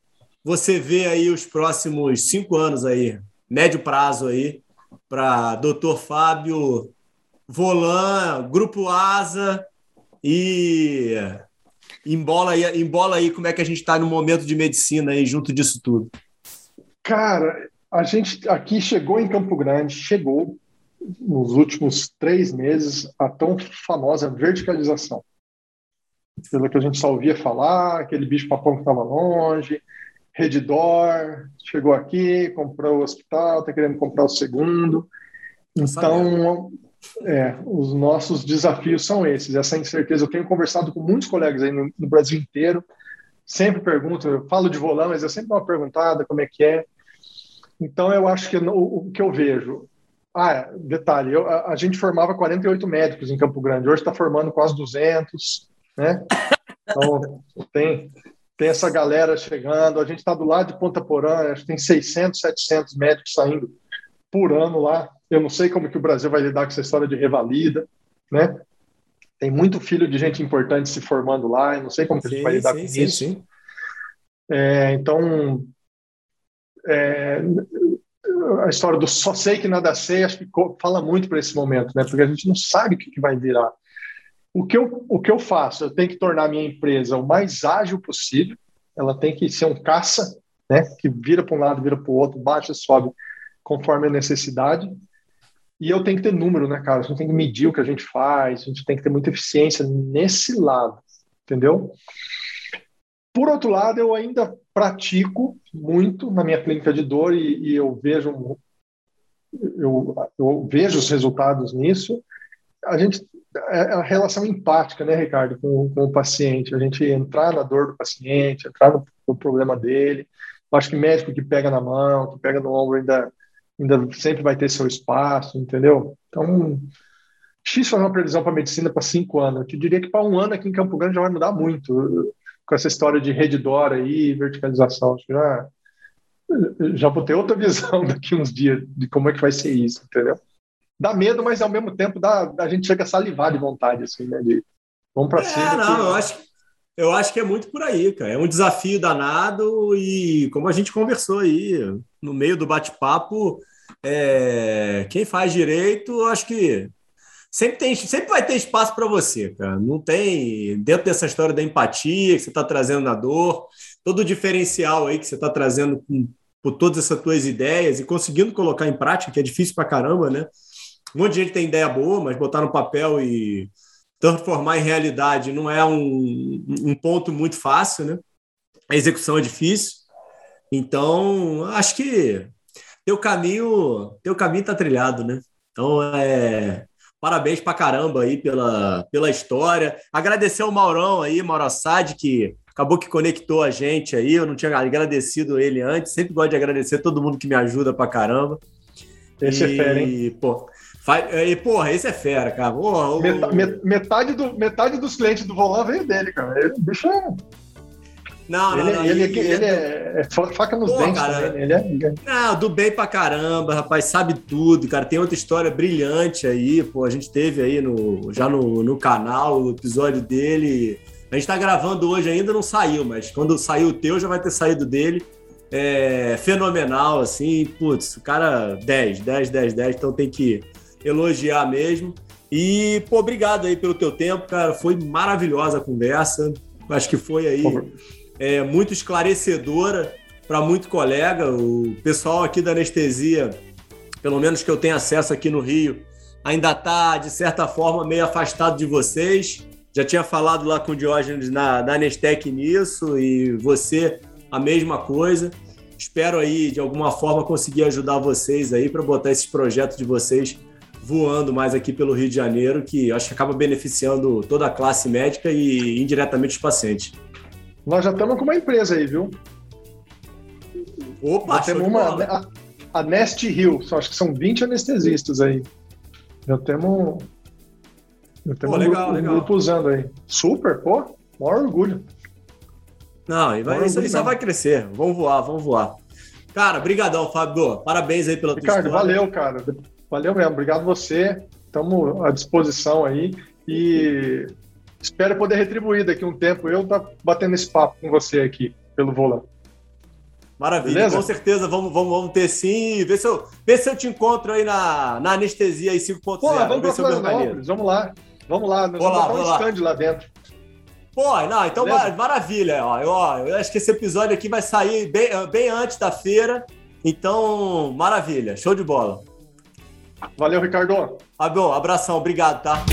[SPEAKER 2] você vê aí os próximos cinco anos aí, médio prazo aí, para Dr. Fábio Volan, Grupo Asa e embola aí, embola aí como é que a gente está no momento de medicina aí junto disso tudo.
[SPEAKER 3] Cara, a gente aqui chegou em Campo Grande, chegou nos últimos três meses a tão famosa verticalização. Pelo que a gente só ouvia falar, aquele bicho papão que estava longe, Redditor, chegou aqui, comprou o hospital, está querendo comprar o segundo. Então, é, os nossos desafios são esses, essa incerteza. Eu tenho conversado com muitos colegas aí no, no Brasil inteiro, sempre pergunto, eu falo de volão, mas eu sempre uma perguntada, como é que é. Então, eu acho que o, o que eu vejo... Ah, detalhe, eu, a, a, gente formava 48 médicos em Campo Grande, hoje está formando quase 200, né? Então, tem, tem essa galera chegando. A gente está do lado de Ponta Porã, acho que tem 600, 700 médicos saindo por ano lá. Eu não sei como que o Brasil vai lidar com essa história de revalida, né? Tem muito filho de gente importante se formando lá, eu não sei como que sim, a gente vai lidar sim, com sim, isso. É, então, é, a história do só sei que nada sei, acho que fala muito para esse momento, né? Porque a gente não sabe o que, que vai virar. O que, eu, o que eu faço? Eu tenho que tornar a minha empresa o mais ágil possível, ela tem que ser um caça, né, que vira para um lado, vira para o outro, baixa, sobe, conforme a necessidade. E eu tenho que ter número, né, cara? A gente tem que medir o que a gente faz, a gente tem que ter muita eficiência nesse lado, entendeu? Por outro lado, eu ainda pratico muito na minha clínica de dor e, e eu vejo eu, eu vejo os resultados nisso. A gente é, é a relação empática, né, Ricardo, com, com, o paciente. A gente entrar na dor do paciente, entrar no, no, problema dele. Eu acho que médico que pega na mão, que pega no ombro, ainda, ainda sempre vai ter seu espaço, entendeu? Então, X fazer uma previsão para medicina para cinco anos. Eu te diria que para um ano aqui em Campo Grande já vai mudar muito. Com essa história de rede DOR aí, verticalização. Acho que já, já vou ter outra visão daqui uns dias de como é que vai ser isso, entendeu? dá medo, mas ao mesmo tempo dá, a gente chega a salivar de vontade, assim, né? De, vamos para é, cima.
[SPEAKER 2] Não, que... eu acho, eu acho que é muito por aí, cara. É um desafio danado e, como a gente conversou aí, no meio do bate-papo, é, quem faz direito, acho que sempre, tem, sempre vai ter espaço para você, cara. Não tem, dentro dessa história da empatia que você está trazendo na dor, todo o diferencial aí que você está trazendo com, por todas essas tuas ideias e conseguindo colocar em prática, que é difícil para caramba, né? Um monte de gente tem ideia boa, mas botar no papel e transformar em realidade não é um, um ponto muito fácil, né? A execução é difícil. Então, acho que teu caminho, teu caminho tá trilhado, né? Então, é, parabéns pra caramba aí pela, pela história. Agradecer ao Maurão aí, Mauro Assad, que acabou que conectou a gente aí. Eu não tinha agradecido ele antes. Sempre gosto de agradecer todo mundo que me ajuda pra caramba.
[SPEAKER 3] Esse e, é fera, hein?
[SPEAKER 2] Pô, e, porra, esse é fera, cara. Porra,
[SPEAKER 3] o... metade, do, metade dos clientes do Volan veio dele, cara. Ele, bicho é... Não, ele, não. Ele, ele, ele é, é, faca nos Pô, dentes cara, também. Né? Ele é...
[SPEAKER 2] Não, do bem pra caramba, rapaz, sabe tudo, cara. Tem outra história brilhante aí, pô. A gente teve aí no, já no, no canal o episódio dele. A gente tá gravando hoje ainda, não saiu, mas quando saiu o teu, já vai ter saído dele. É fenomenal, assim, putz, o cara 10, 10, 10, 10, então tem que elogiar mesmo. E, pô, obrigado aí pelo teu tempo, cara. Foi maravilhosa a conversa. Acho que foi aí é, muito esclarecedora para muito colega. O pessoal aqui da anestesia, pelo menos que eu tenho acesso aqui no Rio, ainda está, de certa forma, meio afastado de vocês. Já tinha falado lá com o Diógenes na, na Anestec nisso e você a mesma coisa. Espero aí, de alguma forma, conseguir ajudar vocês aí para botar esses projetos de vocês voando mais aqui pelo Rio de Janeiro, que acho que acaba beneficiando toda a classe médica e indiretamente os pacientes.
[SPEAKER 3] Nós já estamos com uma empresa aí, viu?
[SPEAKER 2] Opa, já
[SPEAKER 3] temos uma, a, a Nest Hill, acho que são 20 anestesistas aí. Já temos, já temos pô, legal, um, legal. grupo usando aí. Super, pô, maior orgulho.
[SPEAKER 2] Não, e vai, isso aí só vai crescer. Vamos voar, vamos voar. Cara, brigadão, Fábio. Parabéns aí pela
[SPEAKER 3] Ricardo, tua história. valeu, cara. Valeu mesmo. Obrigado você. Estamos à disposição aí. E espero poder retribuir daqui um tempo. Eu tá batendo esse papo com você aqui pelo volante.
[SPEAKER 2] Maravilha, Beleza? com certeza vamos, vamos, vamos ter sim. Vê se, eu, vê se eu te encontro aí na, na anestesia aí 5.0.
[SPEAKER 3] Pô, vamos ver se eu Vamos lá, vamos lá. Nós vamos lá, vamos um stand lá dentro.
[SPEAKER 2] Pô, não, então Beleza? maravilha. Ó, eu, ó, eu acho que esse episódio aqui vai sair bem, bem antes da feira. Então, maravilha. Show de bola.
[SPEAKER 3] Valeu, Ricardo.
[SPEAKER 2] Bom, abração, obrigado, tá?